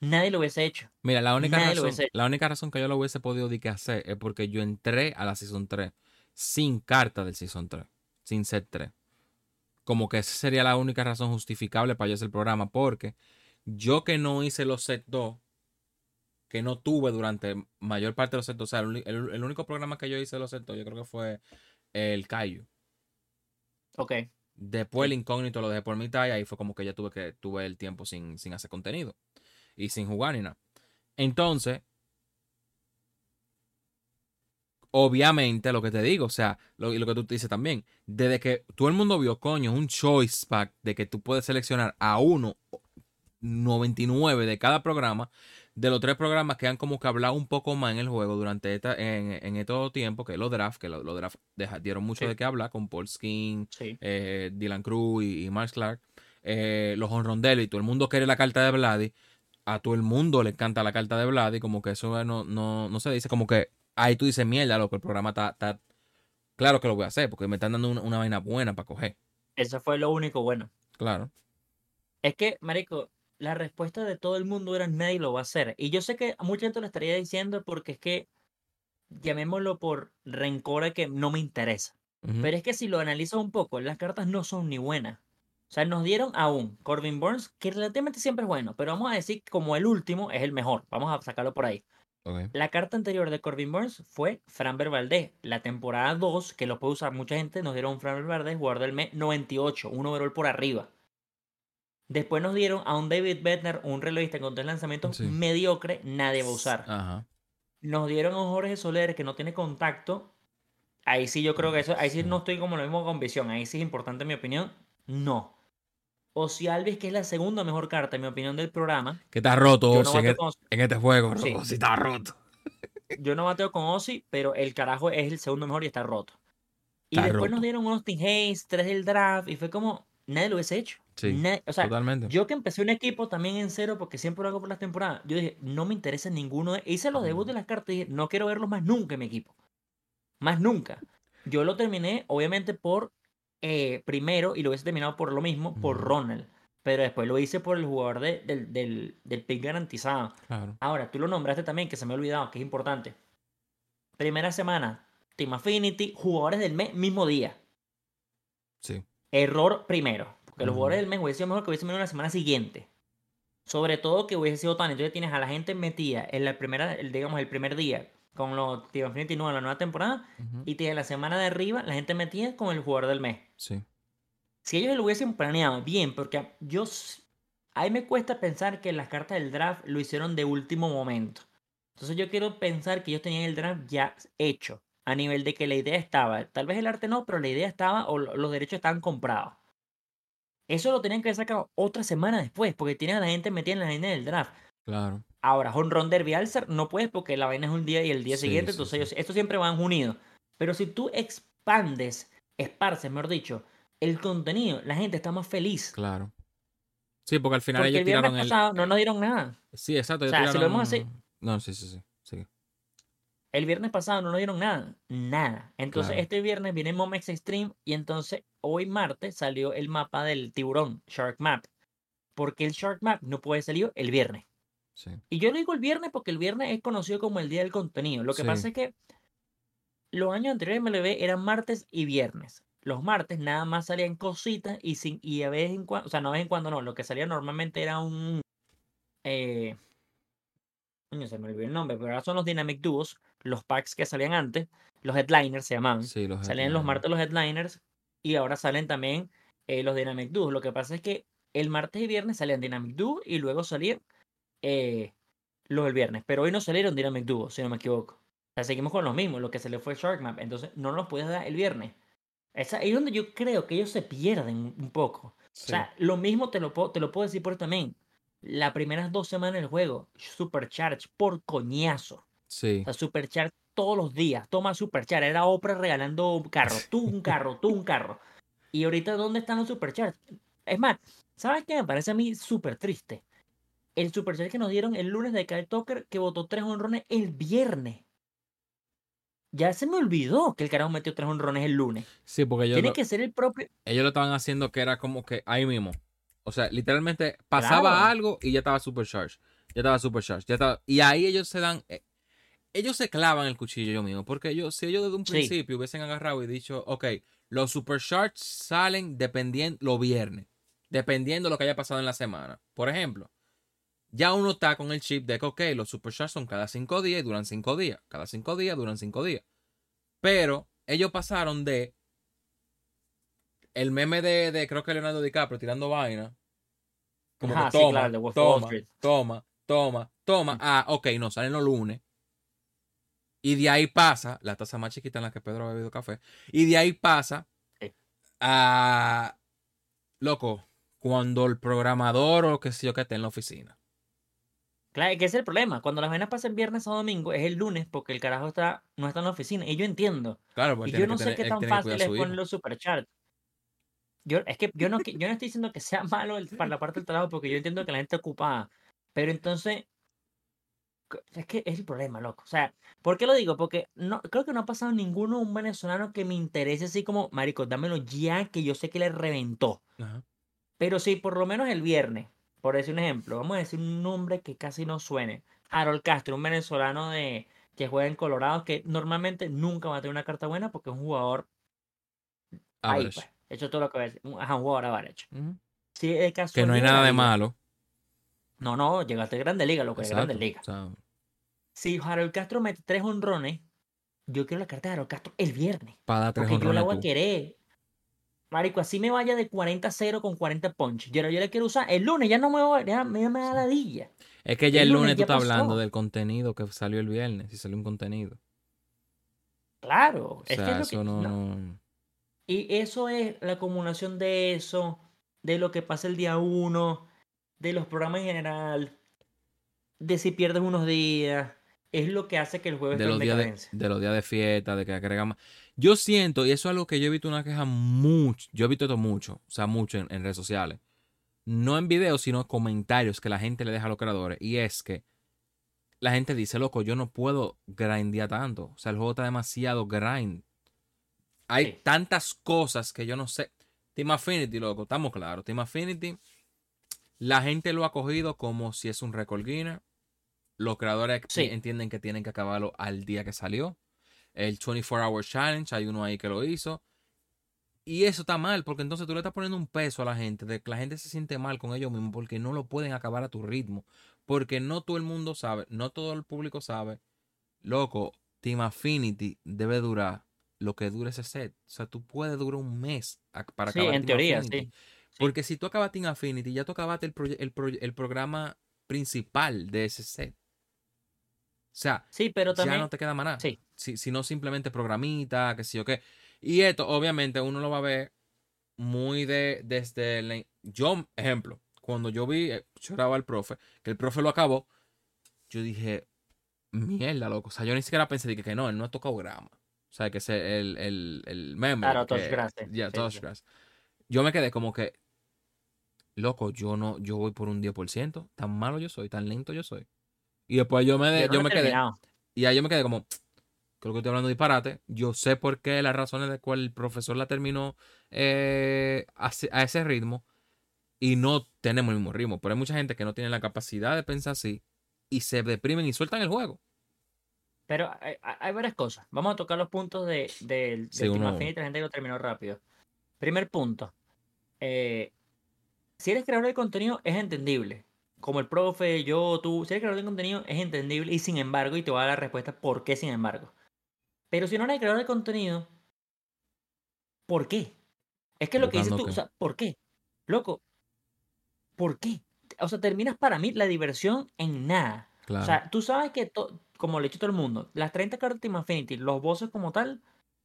Nadie lo hubiese hecho. Mira, la única, Nadie razón, la única razón que yo lo hubiese podido que hacer es porque yo entré a la Season 3 sin carta del Season 3, sin set 3. Como que esa sería la única razón justificable para yo hacer el programa, porque yo que no hice los set 2, que no tuve durante mayor parte de los 2, o sea, el, el- el único programa que yo hice de los 2, yo creo que fue el Kaiju. Ok. Después el incógnito lo dejé por mitad y ahí fue como que ya tuve que tuve el tiempo sin, sin hacer contenido y sin jugar ni nada. Entonces, obviamente lo que te digo, o sea, lo, y lo que tú dices también, desde que todo el mundo vio, coño, un choice pack de que tú puedes seleccionar a uno 99 de cada programa, de los tres programas que han como que hablado un poco más en el juego durante esta, en, en estos tiempos, que los drafts, que los, los drafts deja- dieron mucho Sí. de qué hablar con Paul Skin, Sí. eh, Dylan Cruz y, y Mark Clark, eh, los honrondelos y todo el mundo quiere la carta de Vladi, a todo el mundo le encanta la carta de Vladi, como que eso no, no, no se dice, como que ahí tú dices, mierda, loco, el programa está, está- claro que lo voy a hacer, porque me están dando una, una vaina buena para coger, Eso fue lo único bueno. claro. Es que, marico, la respuesta de todo el mundo era nadie lo va a hacer. Y yo sé que a mucha gente lo estaría diciendo porque es que, llamémoslo por rencor a que no me interesa. Pero es que si lo analizas un poco, las cartas no son ni buenas. O sea, nos dieron a un Corbin Burns, que relativamente siempre es bueno, pero vamos a decir que como el último es el mejor. Vamos a sacarlo por ahí. La carta anterior de Corbin Burns fue Framber Valdez. La temporada 2, que lo puede usar mucha gente, nos dieron un Framber Valdez, jugador del mes 98, un overall por arriba. Después nos dieron a un David Bednar, un relojista con tres lanzamientos Sí. mediocre, nadie va a usar. Ajá. Nos dieron a un Jorge Soler que no tiene contacto. Ahí sí yo creo que eso, ahí sí Sí. no estoy como lo mismo con visión. Ahí sí es importante en mi opinión. No. O si Alves, que es la segunda mejor carta, en mi opinión, del programa. Que está roto no, en, e- con, en este juego. Sí. Está roto. yo no bateo con Ozzy, pero el carajo es el segundo mejor y está roto. Y después roto. nos dieron un Austin Hayes, tres del draft, y fue como, nadie lo hubiese hecho. Sí, Nadie- o sea, Totalmente. yo que empecé un equipo también en cero, porque siempre lo hago por las temporadas, yo dije, no me interesa ninguno. De... Hice los debuts de las cartas y dije, no quiero verlos más nunca en mi equipo. Más nunca. Yo lo terminé, obviamente, por eh, primero, y lo hubiese terminado por lo mismo, por. Ronald. Pero después lo hice por el jugador de- del, del, del pick garantizado. Claro. Ahora, tú lo nombraste también, que se me ha olvidado, que es importante. Primera semana, Team Affinity, jugadores del mes, mismo día. Sí. Error primero. Porque los Ujú. jugadores del mes hubiese sido mejor que hubiese venido la semana siguiente. Sobre todo que hubiese sido tan. Entonces tienes a la gente metida en la primera, el, digamos, el primer día con los Team nueva, la nueva temporada. Y tienes la semana de arriba, la gente metida con el jugador del mes. Sí. Si ellos lo hubiesen planeado bien, porque yo. s- A mí me cuesta pensar que las cartas del draft lo hicieron de último momento. Entonces yo quiero pensar que ellos tenían el draft ya hecho. A nivel de que la idea estaba. Tal vez el arte no, pero la idea estaba o lo- los derechos estaban comprados. Eso lo tenían que haber sacado otra semana después, porque tienen a la gente metida en la línea del draft. Claro. Ahora, Honron Derby Alcer no puedes porque la vaina es un día y el día Sí, siguiente, sí, entonces sí. ellos- esto siempre van unidos. Pero si tú expandes, esparces, mejor dicho, el contenido, la gente está más feliz. Claro. Sí, porque al final Porque ellos el tiraron el. pasado no nos dieron nada. Sí, exacto. O sea, si lo vemos así- No, sí, sí, sí. El viernes pasado no nos dieron nada. Nada. Entonces Claro. este viernes viene Momex Extreme y entonces hoy martes salió el mapa del tiburón, Shark Map. Porque el Shark Map no puede salir el viernes. Sí. Y yo lo digo el viernes porque el viernes es conocido como el día del contenido. Lo que Sí. pasa es que los años anteriores de MLB eran martes y viernes. Los martes nada más salían cositas y, sin, y a vez en cuando, o sea, no a vez en cuando no, lo que salía normalmente era un... Eh, se me olvidó el nombre, pero ahora son los Dynamic Duos, los packs que salían antes, los headliners se llamaban. Sí, los Salían los martes los headliners y ahora salen también eh, los Dynamic Duos. Lo que pasa es que el martes y viernes salían Dynamic Duo y luego salían eh, los del viernes. Pero hoy no salieron Dynamic Duo, si no me equivoco. O sea, seguimos con los mismos, lo que se le fue Shark Map. Entonces no nos puedes dar el viernes. Esa, ahí es donde yo creo que ellos se pierden un- poco. Sí. O sea, lo mismo te lo, puedo, te lo puedo decir por también. Las primeras dos semanas del juego, Supercharge por coñazo. Sí. O sea, Supercharge todos los días. Toma Supercharge. Era Oprah regalando un carro. <laughs> Tú un carro, tú un carro. Y ahorita, ¿dónde están los Supercharge? Es más, ¿sabes qué me parece a mí súper triste? El Supercharge que nos dieron el lunes de Kyle Tucker que votó tres honrones el viernes. Ya se me olvidó que el carajo metió tres honrones el lunes. Sí, porque ellos Tiene lo, que ser el propio. ellos lo estaban haciendo que era como que ahí mismo. O sea, literalmente pasaba Claro. algo y ya estaba supercharged. Ya estaba supercharged. Ya estaba... Y ahí ellos se dan. Ellos se clavan el cuchillo yo mismo. Porque ellos, si ellos desde un Sí. principio hubiesen agarrado y dicho, ok, los supercharged salen dependiendo los viernes. Dependiendo de lo que haya pasado en la semana. Por ejemplo, ya uno está con el chip de que, ok, los supercharged son cada cinco días y duran cinco días. Cada cinco días duran cinco días. Pero ellos pasaron de el meme de, de creo que Leonardo DiCaprio tirando vaina. Como Ajá, que sí, toma, claro, toma, Street. toma, toma, toma. Mm. Ah, ok, no, salen los lunes. Y de ahí pasa, la taza más chiquita en la que Pedro ha bebido café. Y de ahí pasa Sí. a, loco, cuando el programador o qué sé yo que esté en la oficina. Claro, es que ese es el problema. Cuando las vainas pasan viernes o domingo, es el lunes porque el carajo está, no está en la oficina. Y yo entiendo. Claro, porque Y yo no sé tener- qué tan fácil es poner los supercharts. Yo, es que yo no, yo no estoy diciendo que sea malo el- para la parte del trabajo porque yo entiendo que la gente está ocupada. Pero entonces, es que es el problema, loco. O sea, ¿por qué lo digo? Porque no, creo que no ha pasado ninguno un venezolano que me interese así como, marico, dámelo ya que yo sé que le reventó. Ajá. Pero sí, por lo menos el viernes, por decir un ejemplo, vamos a decir un nombre que casi no suene. Harold Castro, un venezolano de que juega en Colorado, que normalmente nunca va a tener una carta buena porque es un jugador ahí, pues. Hecho todo lo que. Un, ajá, un jugador average. Que no hay nada de malo. No, no, llegaste a Grande Liga, lo que es Grande. Liga. O sea, si Harold Castro mete tres honrones, yo quiero la carta de Harold Castro el viernes. Para tres Porque yo la voy a querer. Marico, así me vaya de 40-0 con 40 punch. Yo, yo la quiero usar. El lunes ya no me voy, ya, me, me da Sí. ladilla. Es que ya El el lunes lunes tú estás hablando del contenido que salió el viernes, si salió un contenido. Claro, O es que sea, es lo que. eso no, no. no- Y eso es la acumulación de eso, de lo que pasa el día uno, de los programas en general, de si pierdes unos días. Es lo que hace que el juego de esté en los días de, los días de fiesta, de que agregan más. Yo siento, y eso es algo que yo he visto una queja mucho, yo he visto esto mucho, o sea, mucho en, en redes sociales. No en videos, sino en comentarios que la gente le deja a los creadores. Y es que la gente dice, loco, yo no puedo grindear tanto. O sea, el juego está demasiado grind. Hay Sí. tantas cosas que yo no sé. Team Affinity, loco, estamos claros. Team Affinity, la gente lo ha cogido como si es un record Guinness. Los creadores Sí. entienden que tienen que acabarlo al día que salió. El 24 Hour Challenge, hay uno ahí que lo hizo. Y eso está mal, porque entonces tú le estás poniendo un peso a la gente, de que la gente se siente mal con ellos mismos porque no lo pueden acabar a tu ritmo. Porque no todo el mundo sabe, no todo el público sabe. Loco, Team Affinity debe durar lo que dure ese set. O sea, tú puedes durar un mes para Sí, acabar en Team teoría, Affinity. sí. Sí. Porque si tú acabas Team Affinity, ya tú acabaste el, proye- el, proye- el programa principal de ese set. O sea, Sí, pero ya no te queda más nada. Sí. Si, si no simplemente programita, que sí o qué. Y esto, obviamente, uno lo va a ver muy de desde la- yo, ejemplo, cuando yo vi, eh, lloraba al profe, que el profe lo acabó, yo dije, mierda, loco. O sea, yo ni siquiera pensé que, que no, él no ha tocado grama. O sea, que es el, el, el meme. Claro, que- touch grass, sí. Sí, grass. Yo me quedé como que, loco, yo no, yo voy por un 10%. Tan malo yo soy, tan lento yo soy. Y después yo me, de- Yo me quedé. Y ahí yo me quedé como, <tsk> creo que estoy hablando de disparate. Yo sé por qué las razones de cuál el profesor la terminó eh, a, ese- a ese ritmo y no tenemos el mismo ritmo. Pero hay mucha gente que no tiene la capacidad de pensar así y se deprimen y sueltan el juego. Pero hay, varias cosas. Vamos a tocar los puntos de, del Sí, Team uno- Affinity, la gente que lo terminó rápido. Primer punto. eh, si eres creador de contenido, es entendible. Como el profe, yo, tú, si eres creador de contenido, es entendible y sin embargo, y te voy a dar la respuesta por qué sin embargo. Pero si no eres creador de contenido, ¿por qué? Es que lo que dices tú, o sea, ¿por qué? Loco, ¿por qué? O sea, terminas para mí la diversión en nada. Claro. O sea, tú sabes que, como le he dicho a todo el mundo, las 30 cartas de Team Affinity, los bosses como tal,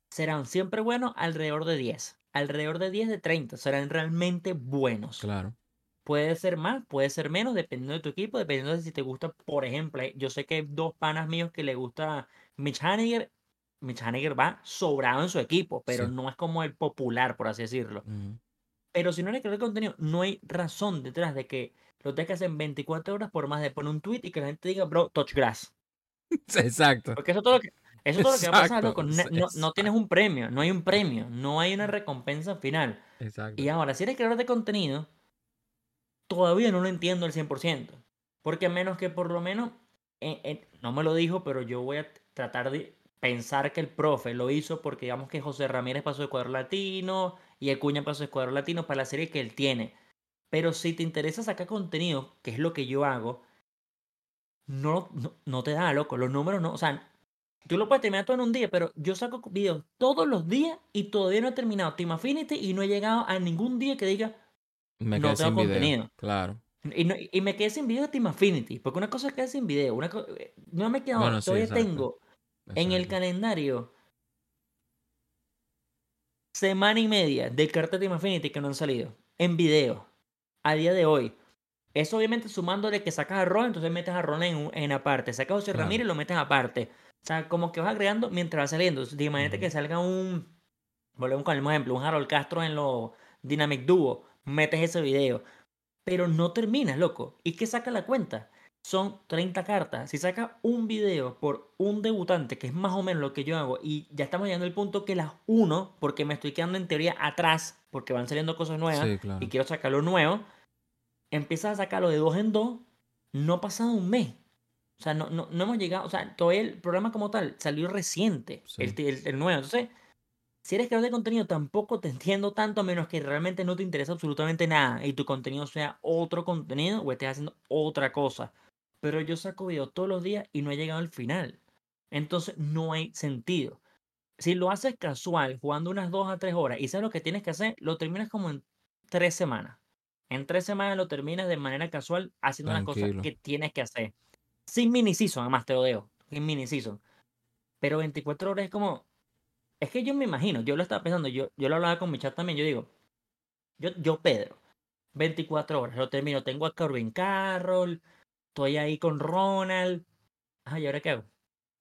serán siempre buenos alrededor de 10. Alrededor de 10 de 30 serán realmente buenos. claro. Puede ser más, puede ser menos, dependiendo de tu equipo, dependiendo de si te gusta, por ejemplo, eh, yo sé que hay dos panas míos que le gusta Mitch Haniger. Mitch Haniger va sobrado en su equipo, pero Sí. no es como el popular, por así decirlo. Pero si no eres creador de contenido, no hay razón detrás de que lo tengas en 24 horas por más de poner un tweet y que la gente diga, bro, touch grass. <laughs> Exacto. Porque eso es todo lo que, eso es todo lo que va a pasar, Exacto, loco. No, no- tienes un premio, no hay un premio, no hay una recompensa final. Exacto. Y ahora, si eres creador de contenido, todavía no lo entiendo al 100%. Porque a menos que por lo menos, eh, eh, no me lo dijo, pero yo voy a tratar de pensar que el profe lo hizo porque digamos que José Ramírez pasó de cuadro latino y Acuña pasó de cuadro latino para la serie que él tiene. Pero si te interesa sacar contenido, que es lo que yo hago, no, no, no te da, loco. Los números no. O sea, tú lo puedes terminar todo en un día, pero yo saco videos todos los días y todavía no he terminado Team Affinity y no he llegado a ningún día que diga. Me no tengo video. contenido. Claro. Y, no- y me quedé sin video de Team Affinity. Porque una cosa es quedar sin video. Una co- eh, no me he quedado. Bueno, sí, todavía exacto. tengo en el calendario semana y media del cartel de Team Affinity que no han salido. En video. A día de hoy. Eso obviamente sumándole que sacas a Ron, entonces metes a Ron en, en aparte. Sacas a José Claro. Ramírez y lo metes aparte. O sea, como que vas agregando mientras va saliendo. Entonces, imagínate que salga un. Volvemos con el mismo ejemplo. Un Harold Castro en los Dynamic Duo. Metes ese video. Pero no terminas, loco. ¿Y qué saca la cuenta? Son 30 cartas. Si sacas un video por un debutante, que es más o menos lo que yo hago, y ya estamos llegando al punto que las uno, porque me estoy quedando en teoría atrás, porque van saliendo cosas nuevas, Sí, claro. y quiero sacar lo nuevo, empiezas a sacarlo de dos en dos, no ha pasado un mes. O sea, no, no, no hemos llegado, o sea, todavía el programa como tal salió reciente, Sí. el, el- el nuevo. Entonces, si eres creador de contenido, tampoco te entiendo tanto a menos que realmente no te interesa absolutamente nada y tu contenido sea otro contenido o estés haciendo otra cosa. pero yo saco video todos los días y no he llegado al final. Entonces no hay sentido. Si lo haces casual, jugando unas dos a tres horas y sabes lo que tienes que hacer, lo terminas como en tres semanas. En tres semanas lo terminas de manera casual haciendo las cosas que tienes que hacer. Sin mini season, además te lo dejo. Sin mini season. Pero 24 horas es como. Es que yo me imagino, yo lo estaba pensando, yo, yo lo hablaba con mi chat también, yo digo, yo, yo Pedro, 24 horas, lo termino, tengo a Corbin Carroll, estoy ahí con Ronald. Ay, ¿y ahora qué hago?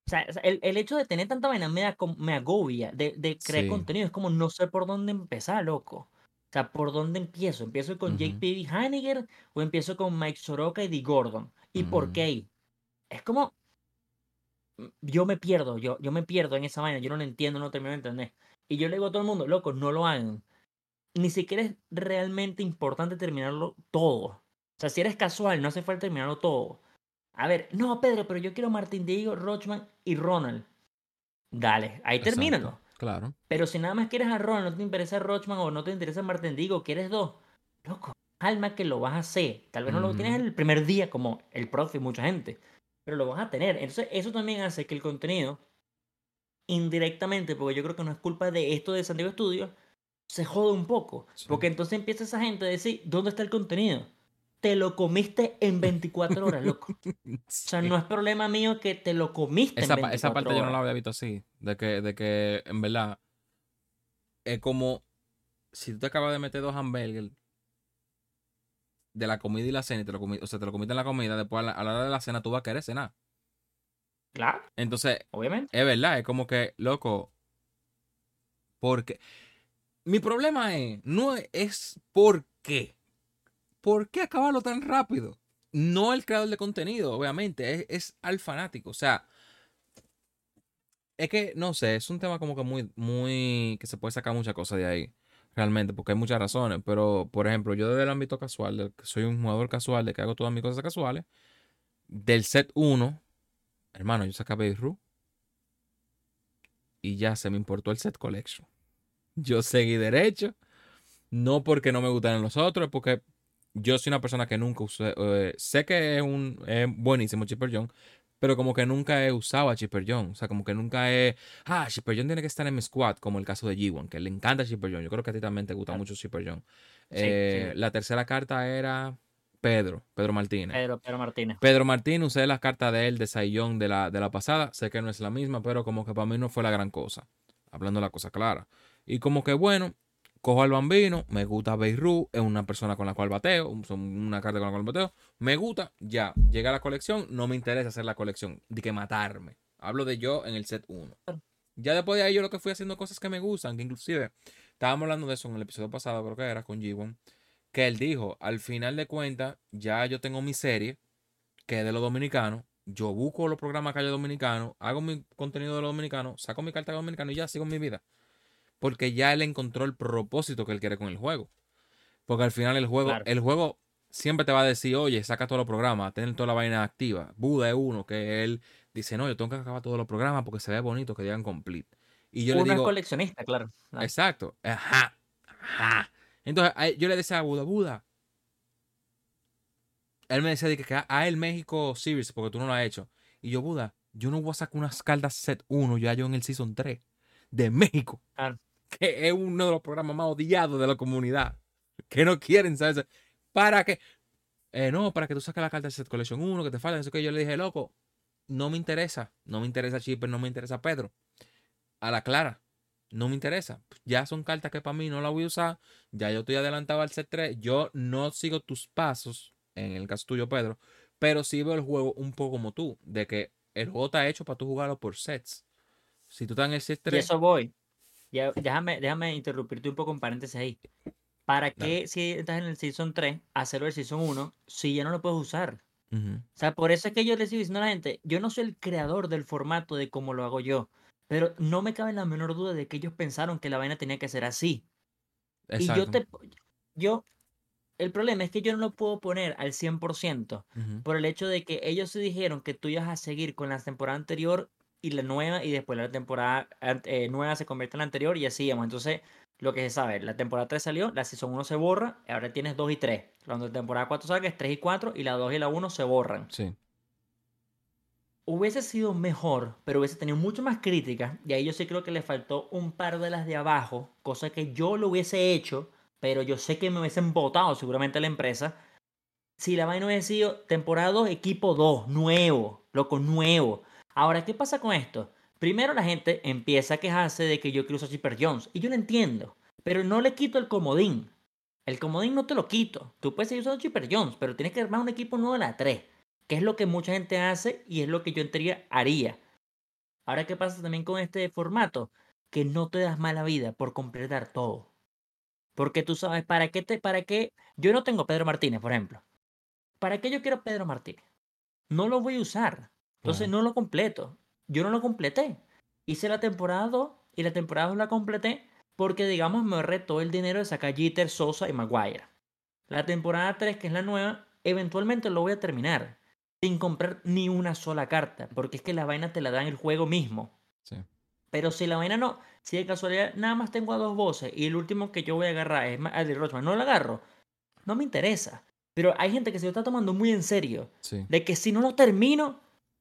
O sea, el, el hecho de tener tanta vaina me, da me agobia, de, de crear Sí. contenido, es como no sé por dónde empezar, loco. O sea, ¿por dónde empiezo? ¿Empiezo con Ujú. JP Hanniger o empiezo con Mike Soroka y Dee Gordon? ¿Y por Ujú. qué? Es como, mm, yo me pierdo, yo, yo me pierdo en esa vaina, yo no lo entiendo, no termino de entender. Y yo le digo a todo el mundo, loco, no lo hagan. Ni siquiera es realmente importante terminarlo todo. O sea, si eres casual, no hace falta terminarlo todo. A ver, no, Pedro, pero yo quiero Martín Diego, Rochman y Ronald. Dale, ahí Exacto, termínalo. Claro. Pero si nada más quieres a Ronald, no te interesa Rochman o no te interesa Martín Diego, quieres dos, loco, calma que lo vas a hacer. Tal vez no lo tienes el primer día como el profe y mucha gente, pero lo vas a tener. Entonces, eso también hace que el contenido, indirectamente, porque yo creo que no es culpa de esto de San Diego Studios, se jode un poco. Sí. Porque entonces empieza esa gente a decir, ¿dónde está el contenido? Te lo comiste en <laughs> 24 horas, loco. O sea, no es problema mío que te lo comiste Esa, en pa- 24 esa parte yo no la había visto así. De que, de que en verdad es como si tú te acabas de meter dos hamburgers de la comida y la cena y te lo comiste, o sea, te lo comiste en la comida, después a la, a la hora de la cena tú vas a querer cenar. Claro, Entonces, obviamente. es verdad, es como que, loco, porque mi problema es, no es, es por qué. ¿Por qué acabarlo tan rápido? No el creador de contenido, obviamente, es, al fanático. O sea, es que, no sé, es un tema como que muy, muy, que se puede sacar muchas cosas de ahí, realmente, porque hay muchas razones. Pero, por ejemplo, yo desde el ámbito casual, soy un jugador casual, de que hago todas mis cosas casuales, del set 1, hermano, yo saqué Ruth y ya se me importó el set collection. Yo seguí derecho, no porque no me gustaran los otros, porque yo soy una persona que nunca usé, eh, sé que es un es buenísimo Chipper John, pero como que nunca he usado a Chipper John. O sea, como que nunca he. Ah, Chipper John tiene que estar en mi squad, como el caso de G1, que le encanta Chipper John. Yo creo que a ti también te gusta Claro. mucho Chipper John. Sí, Eh, sí. La tercera carta era Pedro, Pedro Martínez. Pedro, Pedro Martínez. Pedro Martín, usé las cartas de él de Sayón de la, de la pasada. Sé que no es la misma, pero como que para mí no fue la gran cosa. Hablando la cosa clara. Y como que bueno, cojo al bambino, me gusta Beirut, es una persona con la cual bateo, son una carta con la cual bateo. Me gusta, ya, llega la colección, no me interesa hacer la colección, de que matarme. Hablo de yo en el set 1. Ya después de ahí yo lo que fui haciendo cosas que me gustan, que inclusive estábamos hablando de eso en el episodio pasado, creo que era con G1, que él dijo, al final de cuentas, ya yo tengo mi serie, que es de los dominicanos, yo busco los programas que hay dominicanos, hago mi contenido de los dominicanos, saco mi carta de dominicano y ya sigo mi vida. Porque ya él encontró el propósito que él quiere con el juego. Porque al final el juego, Claro. el juego siempre te va a decir, oye, saca todos los programas, ten toda la vaina activa. Buda es uno que él dice, no, yo tengo que acabar todos los programas porque se ve bonito que digan complete. Y yo Uno le es digo, coleccionista, claro. Exacto. Ajá. Ajá. Entonces, yo le decía a Buda, Buda. Él me decía de que, que a él México Series, porque tú no lo has hecho. Y yo, Buda, yo no voy a sacar unas cartas set 1 ya yo en el Season 3 de México. Claro. Que es uno de los programas más odiados de la comunidad. Que no quieren, ¿sabes? ¿Para qué? Eh, no, para que tú saques la carta de set collection 1, que te falta. Eso que yo le dije, loco, no me interesa. No me interesa Chipper, no me interesa Pedro. A la clara. No me interesa. Ya son cartas que para mí no las voy a usar. Ya yo estoy adelantado al set 3. Yo no sigo tus pasos, en el caso tuyo, Pedro. Pero sí veo el juego un poco como tú. De que el juego está hecho para tú jugarlo por sets. Si tú estás en el set Y 3. eso voy. Ya, déjame, déjame interrumpirte un poco en paréntesis ahí. ¿Para qué, si estás en el Season 3, hacerlo el Season 1 si ya no lo puedes usar? Ujú. O sea, por eso es que yo le sigo diciendo a la gente, yo no soy el creador del formato de cómo lo hago yo, pero no me cabe la menor duda de que ellos pensaron que la vaina tenía que ser así. Y yo Exacto. te... Yo... El problema es que yo no lo puedo poner al 100% Ujú. por el hecho de que ellos se dijeron que tú ibas a seguir con la temporada anterior y la nueva y después la temporada eh, nueva se convierte en la anterior y así íbamos. Entonces, lo que se sabe, la temporada 3 salió, la season 1 se borra, ahora tienes 2 y 3. Cuando la temporada 4 salga es 3 y 4 y la 2 y la 1 se borran. Sí. hubiese sido mejor, pero hubiese tenido mucho más críticas. Y ahí yo sí creo que le faltó un par de las de abajo, cosa que yo lo hubiese hecho, pero yo sé que me hubiesen votado seguramente la empresa. Si la vaina hubiese sido temporada 2, equipo 2, nuevo, loco, nuevo. Ahora, ¿qué pasa con esto? Primero la gente empieza a quejarse de que yo quiero usar Chipper Jones. Y yo lo entiendo. Pero no le quito el comodín. El comodín no te lo quito. Tú puedes seguir usando Chipper Jones, pero tienes que armar un equipo nuevo de la 3 que es lo que mucha gente hace y es lo que yo en teoría haría. Ahora, ¿qué pasa también con este formato? Que no te das mala vida por completar todo. Porque tú sabes, ¿para qué te, para qué? Yo no tengo Pedro Martínez, por ejemplo. ¿Para qué yo quiero Pedro Martínez? No lo voy a usar. Entonces no lo completo. Yo no lo completé. Hice la temporada 2 y la temporada 2 la completé porque, digamos, me ahorré todo el dinero de sacar Jeter, Sosa y Maguire. La temporada 3, que es la nueva, eventualmente lo voy a terminar sin comprar ni una sola carta, porque es que la vaina te la dan el juego mismo. Sí. Pero si la vaina no, si de casualidad nada más tengo a dos voces y el último que yo voy a agarrar es de Rochman, no lo agarro, no me interesa. Pero hay gente que se lo está tomando muy en serio. De que si no lo termino,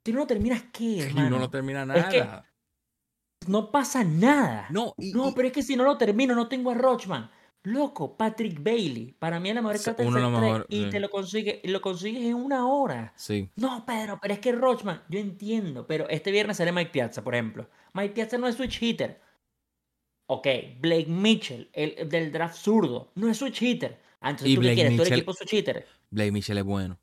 si no lo terminas, ¿qué, <laughs> hermano? Si no lo termina nada. no pasa nada. No, no pero es que si no lo termino, no tengo a Rochman. Loco, Patrick Bailey. Para mí es la mejor carta de y te lo consigue, lo consigues en una hora. Sí. No, Pedro, pero es que Rochman, yo entiendo, pero este viernes sale Mike Piazza, por ejemplo. Mike Piazza no es switch hitter. Ok, Blake Mitchell, el, del draft zurdo, no es switch hitter. Ah, entonces tú qué quieres, tú eres equipo switch hitter. Blake Mitchell es bueno.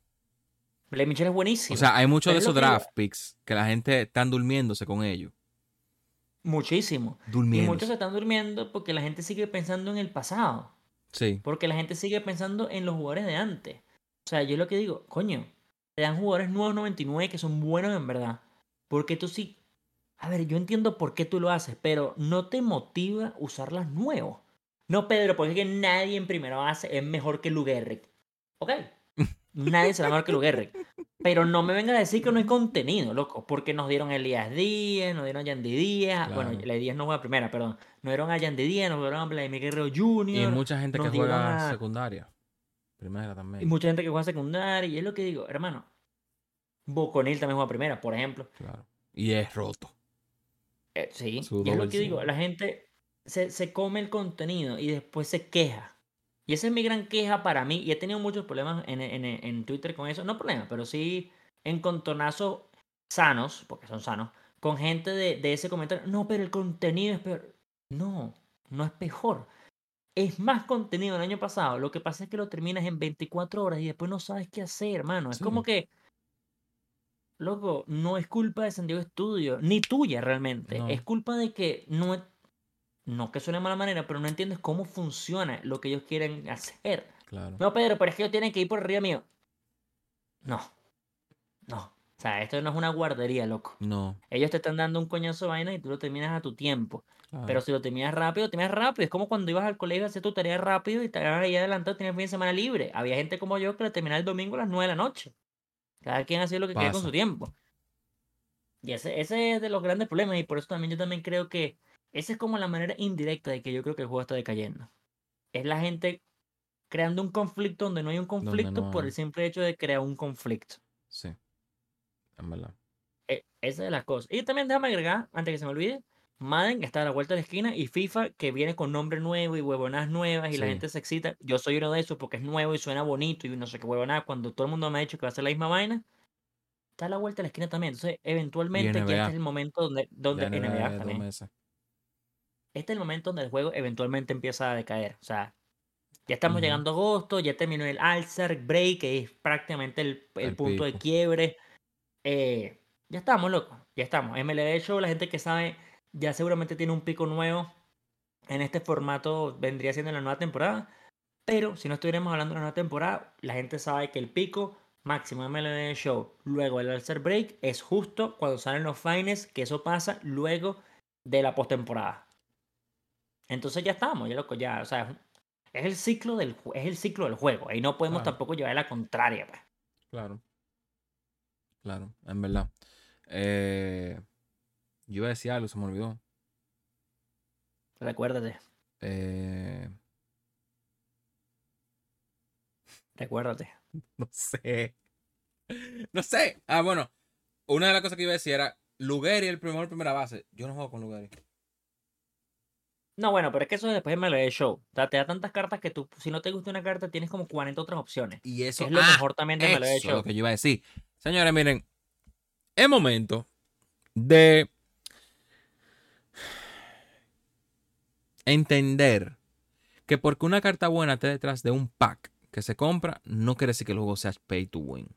Blake Mitchell es buenísimo. O sea, hay muchos de esos draft picks que la gente están durmiéndose con ellos. Muchísimo. Y muchos están durmiendo porque la gente sigue pensando en el pasado. Sí. Porque la gente sigue pensando en los jugadores de antes. O sea, yo lo que digo, coño, te dan jugadores nuevos 99 que son buenos en verdad. Porque tú sí. A ver, yo entiendo por qué tú lo haces, pero no te motiva usarlas nuevos. No, Pedro, porque es que nadie en primera base es mejor que Luguerric. Ok. Nadie será mejor que Luguerric. Pero no me venga a decir que no hay contenido, loco, porque nos dieron Elías Díaz, nos dieron a Yandy Díaz, bueno, Elías Díaz no fue la primera, perdón, nos dieron a Yandy Díaz, nos dieron a Vladimir Guerrero Jr. Y mucha gente que juega secundaria, primera también. Y mucha gente que juega secundaria, y es lo que digo, hermano, Boconil también juega primera, por ejemplo. Claro, y es roto. Eh, sí, y es lo que digo, la gente se, se come el contenido y después se queja y esa es mi gran queja para mí. Y he tenido muchos problemas en, en, en Twitter con eso. No problemas, pero sí encontronazos sanos, porque son sanos, con gente de, de ese comentario. No, pero el contenido es peor. No, no es peor. Es más contenido el año pasado. Lo que pasa es que lo terminas en 24 horas y después no sabes qué hacer, hermano. Es como que. Loco, no es culpa de San Diego Studio, ni tuya realmente. Es culpa de que no, no que suene de mala manera, pero no entiendes cómo funciona lo que ellos quieren hacer. Claro. No, Pedro, pero es que ellos tienen que ir por arriba mío. No. No. O sea, esto no es una guardería, loco. No. Ellos te están dando un coñazo de vaina y tú lo terminas a tu tiempo. Pero si lo terminas rápido, terminas rápido. Es como cuando ibas al colegio a hacer tu tarea rápido y te ahí adelantado, tenías fin de semana libre. Había gente como yo que lo terminaba el domingo a las 9 de la noche. Cada quien hacía lo que quería con su tiempo. Y ese, ese es de los grandes problemas. Y por eso también yo también creo que esa es como la manera indirecta de que yo creo que el juego está decayendo. Es la gente creando un conflicto donde no hay un conflicto por el simple hecho de crear un conflicto. Sí. En verdad. E, esa es la cosa. Y también déjame agregar, antes que se me olvide, Madden está a la vuelta de la esquina y FIFA que viene con nombre nuevo y huevonas nuevas y la gente se excita. Yo soy uno de esos porque es nuevo y suena bonito y no sé qué huevonas. Cuando todo el mundo me ha dicho que va a ser la misma vaina, está a la vuelta de la esquina también. Entonces, eventualmente ya este es el momento donde, donde NBA, también este es el momento donde el juego eventualmente empieza a decaer. O sea, ya estamos llegando a agosto, ya terminó el Alzar Break, que es prácticamente el, punto de quiebre. Eh, ya estamos, loco, ya estamos. MLB Show, la gente que sabe, ya seguramente tiene un pico nuevo. En este formato vendría siendo la nueva temporada. Pero si no estuviéramos hablando de la nueva temporada, la gente sabe que el pico máximo MLB Show, luego el Alzar Break, es justo cuando salen los fines, que eso pasa luego de la postemporada. Entonces ya estamos, ya loco, ya, o sea, es el ciclo del, es el ciclo del juego. y no podemos tampoco llevar la contraria, pues. Claro. Claro, en verdad. Eh, yo iba a decir algo, se me olvidó. Recuérdate. Eh... Recuérdate. <laughs> No sé. No sé. Ah, bueno. una de las cosas que iba a decir era Lugeri, el primer primera base. Yo no juego con Lugeri. No, bueno, pero es que eso después de MLB Show. O sea, te da tantas cartas que tú, si no te gusta una carta, tienes como 40 otras opciones. Y eso es lo ah, mejor también de MLB eso es Show. lo que yo iba a decir. Señores, miren, es momento de entender que porque una carta buena esté detrás de un pack que se compra, no quiere decir que el juego sea pay to win.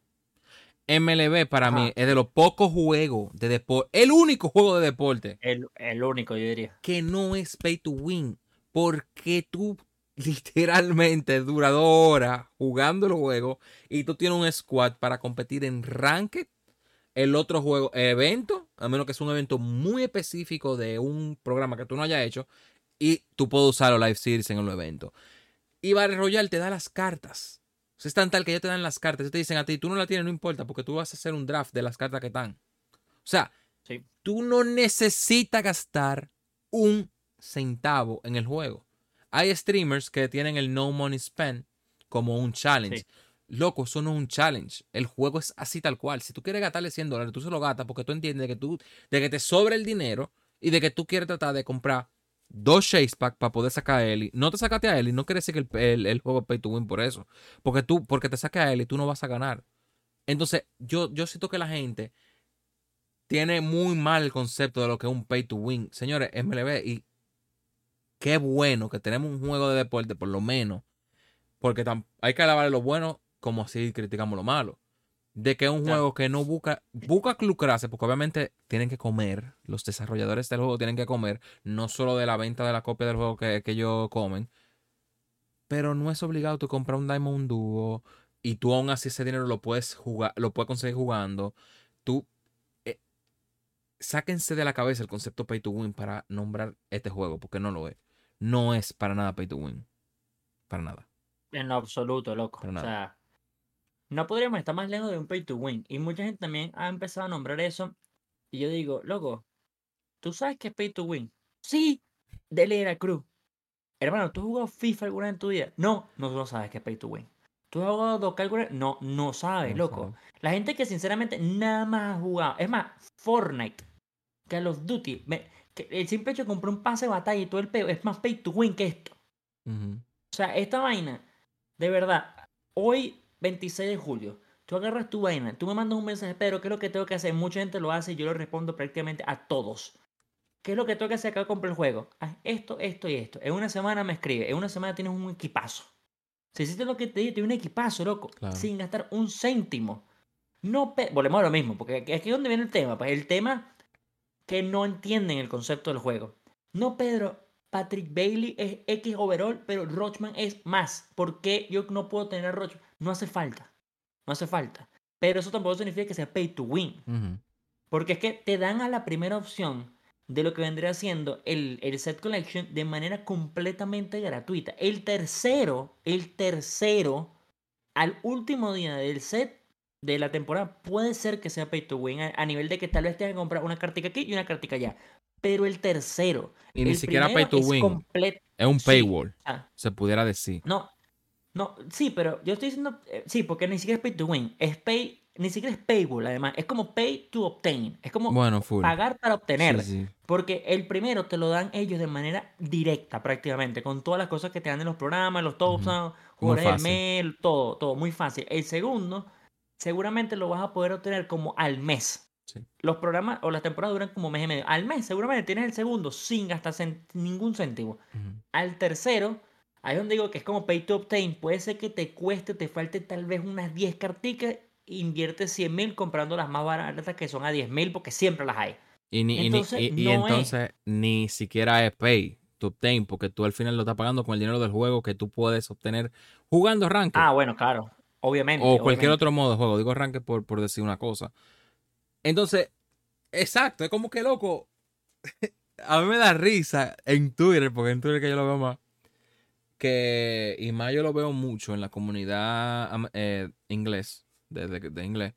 MLB para Ajá. mí es de los pocos juegos de deporte, el único juego de deporte El, el único, yo diría. que no es pay to win. Porque tú <laughs> literalmente dura dos horas jugando el juego y tú tienes un squad para competir en Ranked, el otro juego, evento, a menos que sea un evento muy específico de un programa que tú no hayas hecho, y tú puedes usar los live series en el evento. Y Battle Royale te da las cartas. O sea, es tan tal que ya te dan las cartas. Ellos te dicen a ti, tú no la tienes, no importa, porque tú vas a hacer un draft de las cartas que están. O sea, Sí. tú no necesitas gastar un centavo en el juego. Hay streamers que tienen el no money spend como un challenge. Sí. Loco, eso no es un challenge. El juego es así tal cual. Si tú quieres gastarle 100 dólares, tú se lo gastas porque tú entiendes de que, tú, de que te sobra el dinero y de que tú quieres tratar de comprar dos chase pack para poder sacar a Eli. No te sacaste a Eli, no quiere decir que el, el- el juego pay to win por eso. Porque tú, porque te saques a Eli, tú no vas a ganar. Entonces, yo, yo siento que la gente tiene muy mal el concepto de lo que es un pay to win. Señores, MLB, y qué bueno que tenemos un juego de deporte, por lo menos. Porque hay que alabar lo bueno como así criticamos lo malo. De que es un juego que no busca, busca lucrarse, porque obviamente tienen que comer, los desarrolladores del juego tienen que comer, no solo de la venta de la copia del juego que, que ellos comen, pero no es obligado tú comprar un Diamond Duo y tú aún así ese dinero lo puedes jugar, lo puedes conseguir jugando. Tú eh, sáquense de la cabeza el concepto pay to win para nombrar este juego, porque no lo es. No es para nada pay to win. Para nada. En lo absoluto, loco. Para O sea, no podríamos estar más lejos de un pay to win. Y mucha gente también ha empezado a nombrar eso. Y yo digo, loco, ¿tú sabes qué es pay to win? Sí, dele la cruz. Hermano, ¿tú has jugado FIFA alguna vez en tu vida? No, no, no sabes qué es pay to win. ¿Tú has jugado Dokkan alguna vez? No, no sabes, No loco. sabe. La gente que sinceramente nada más ha jugado. Es más, Fortnite, Call of Duty. me- que el simple hecho de comprar un pase de batalla y todo el peo es más pay to win que esto. O sea, esta vaina, de verdad, hoy 26 de julio, tú agarras tu vaina, tú me mandas un mensaje, Pedro, ¿qué es lo que tengo que hacer? Mucha gente lo hace y yo lo respondo prácticamente a todos. ¿Qué es lo que tengo que hacer acá comprar el juego? Haz esto, esto y esto. En una semana me escribe, en una semana tienes un equipazo. Si hiciste lo que te dije, tienes un equipazo, loco, Claro. sin gastar un céntimo. No, volvemos a lo mismo, porque aquí aquí es donde viene el tema. Pues el tema que no entienden el concepto del juego. No, Pedro, Patrick Bailey es X overall, pero Rochman es más. ¿Por qué yo no puedo tener a Rochman? No hace falta. No hace falta. Pero eso tampoco significa que sea pay to win. Porque es que te dan a la primera opción de lo que vendría siendo el, el set collection de manera completamente gratuita. El tercero, el tercero, al último día del set de la temporada, puede ser que sea pay to win a, a nivel de que tal vez tengas que comprar una cartica aquí y una cartica allá. Pero el tercero, Y ni siquiera pay to es win. Es un Sí. paywall, ah, se pudiera decir. no, no, sí, pero yo estoy diciendo, eh, sí, porque ni siquiera es pay to win, es pay, ni siquiera es paywall, además, es como pay to obtain, es como Bueno, pagar para obtener, Sí, sí. porque el primero te lo dan ellos de manera directa prácticamente, con todas las cosas que te dan en los programas, los top jugadores del fácil. mail, todo, todo, muy fácil. El segundo, seguramente lo vas a poder obtener como al mes. Sí. Los programas o las temporadas duran como mes y medio. Al mes, seguramente tienes el segundo sin gastar ningún céntimo. Al tercero, ahí es donde digo que es como pay to obtain. Puede ser que te cueste, te falte tal vez unas 10 carticas. Invierte 100 mil comprando las más baratas que son a 10 mil porque siempre las hay. Y, ni- Entonces, y- y no es. entonces ni siquiera es pay to obtain, porque tú al final lo estás pagando con el dinero del juego que tú puedes obtener jugando ranked. Ah, bueno, claro. Obviamente. o cualquier obviamente. otro modo de juego. Digo ranked por, por decir una cosa. Entonces, exacto, es como que loco. <laughs> A mí me da risa en Twitter, porque en Twitter que yo lo veo más. Que, y más yo lo veo mucho en la comunidad eh, inglés, de, de- de inglés,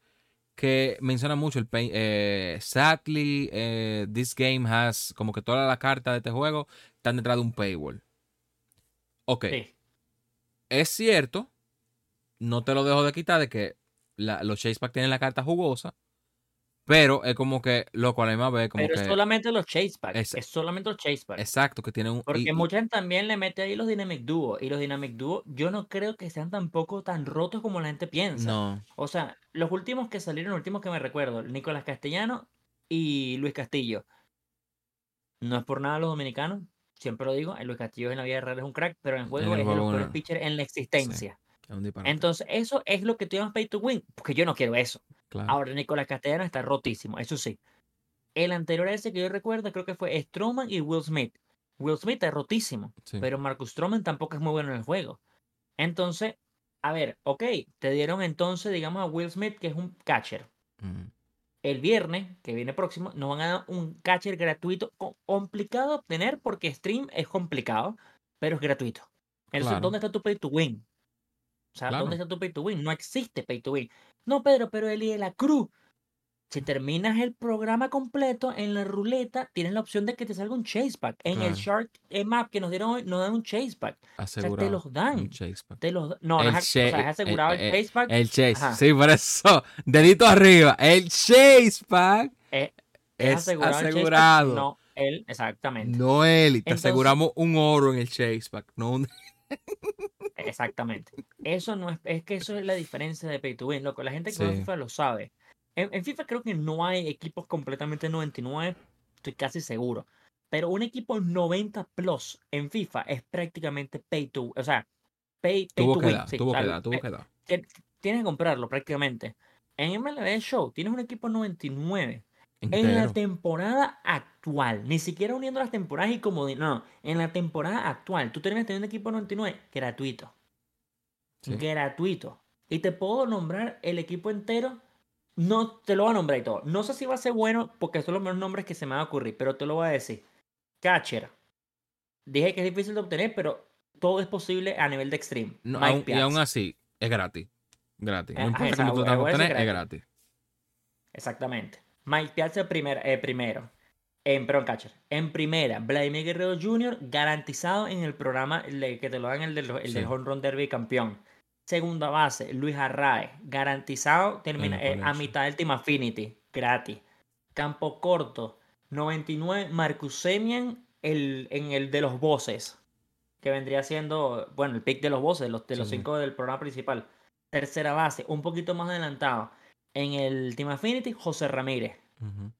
que menciona mucho el pay. eh, sadly, eh, this game has, como que todas las cartas de este juego están detrás de un paywall. Ok, Sí. es cierto, no te lo dejo de quitar de que la- los chase pack tienen la carta jugosa, Pero es como que, loco, a la misma vez, como Pero que. es solamente los chase packs. Es- Es, solamente los chase packs. Exacto, que tiene un. Porque y- mucha gente también le mete ahí los Dynamic Duo. Y los Dynamic Duo, yo no creo que sean tampoco tan rotos como la gente piensa. no, O sea, los últimos que salieron, los últimos que me recuerdo, Nicolás Castellano y Luis Castillo. No es por nada los dominicanos, siempre lo digo, Luis Castillo en la vida real es un crack, pero en el juego es de los peores pitchers en la existencia. es un disparate. Entonces, eso es lo que tú llamas pay to win, porque yo no quiero eso. Claro. Ahora, Nicolás Castellano está rotísimo, eso sí. El anterior a ese que yo recuerdo creo que fue Stroman y Will Smith. Will Smith es rotísimo, Sí. pero Marcus Stroman tampoco es muy bueno en el juego. Entonces, a ver, ok, te dieron entonces, digamos, a Will Smith, que es un catcher. El viernes, que viene próximo, nos van a dar un catcher gratuito, co- complicado de obtener porque stream es complicado, pero es gratuito. Entonces, Claro. ¿dónde está tu pay to win? O sea, Claro. ¿dónde está tu pay to win? No existe pay to win. No, Pedro, pero Eli de la Cruz. Si terminas el programa completo en la ruleta, tienes la opción de que te salga un chase pack. En el Claro. Shark eh, Map que nos dieron hoy, nos dan un chase pack. Asegurado. los dan. un chase pack. Te los No, no El o sea, es asegurado el, eh, eh, chase pack. El chase. Ajá. Sí, por eso. Dedito arriba. El chase pack Eh, es asegurado. el chase pack, asegurado. no, él, exactamente. No él. y Te Entonces- aseguramos un oro en el chase pack. No un... <laughs> <laughs> Exactamente. Eso no es, es que eso es la diferencia de Pay to Win, loco. La gente que juega. FIFA lo sabe. En, en FIFA creo que no hay equipos completamente 99, estoy casi seguro. Pero un equipo 90 plus en FIFA es prácticamente pay to o sea, pay, pay Tuvo to que win. sí, tuvo que dar, tuvo eh, que dar. tien- Tienes que comprarlo prácticamente. En MLB Show tienes un equipo 99 en la temporada actual, ni siquiera uniendo las temporadas y como no, no, en la temporada actual, tú terminas teniendo un equipo 99 gratuito. Sí. Gratuito. Y te puedo nombrar el equipo entero. No te lo voy a nombrar y todo. No sé si va a ser bueno porque son los mejores nombres que se me van a ocurrir, pero te lo voy a decir. Catcher. Dije que es difícil de obtener, pero todo es posible a nivel de extreme. No, aún- y aún así, es gratis. Gratis. Eh, No importa cómo tú voy te a vas a decir obtener, es gratis. Exactamente. Mike Piazza primer- eh, primero. En, perdón, catcher. En primera, Vladimir Guerrero Jr. garantizado en el programa le- que te lo dan el del, el del Sí. Home Run Derby campeón. Segunda base, Luis Arraez, garantizado termina, eh, a mitad del Team Affinity, gratis. Campo corto, 99, Marcus Semien el, en el de los voces, que vendría siendo, bueno, el pick de los voces, los, de los sí. cinco del programa principal. Tercera base, un poquito más adelantado. En el Team Affinity, José Ramírez. Ujú.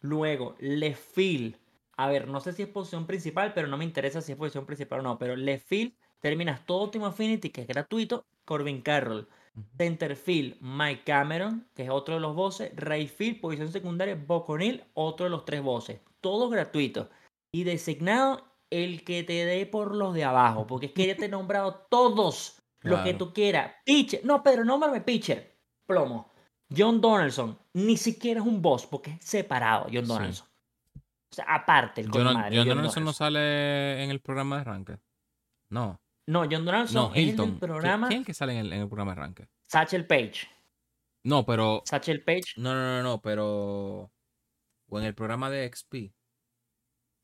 Luego, left field. A ver, no sé si es posición principal, pero no me interesa si es posición principal o no. Pero left field, terminas todo Team Affinity, que es gratuito, Corbin Carroll. Ujú. Center field, Mike Cameron, que es otro de los voces. Right field, posición secundaria, Bob O'Neill, otro de los tres voces. Todos gratuitos. Y designado el que te dé por los de abajo, porque es que ya te he nombrado todos los que Claro. tú quieras. Pitcher, no, Pedro, nómbrame pitcher. Plomo. John Donaldson, ni siquiera es un boss, porque es separado, John Sí. Donaldson. O sea, aparte, el John, John John Donaldson no sale en el programa de arranque. No, No, John Donaldson no, es el Hilton. del ¿Qui- programa ¿Quién es el que sale en el, en el programa de arranque? Satchel Page. No, pero. Satchel Page. No, no, no, no, pero. O en el programa de XP.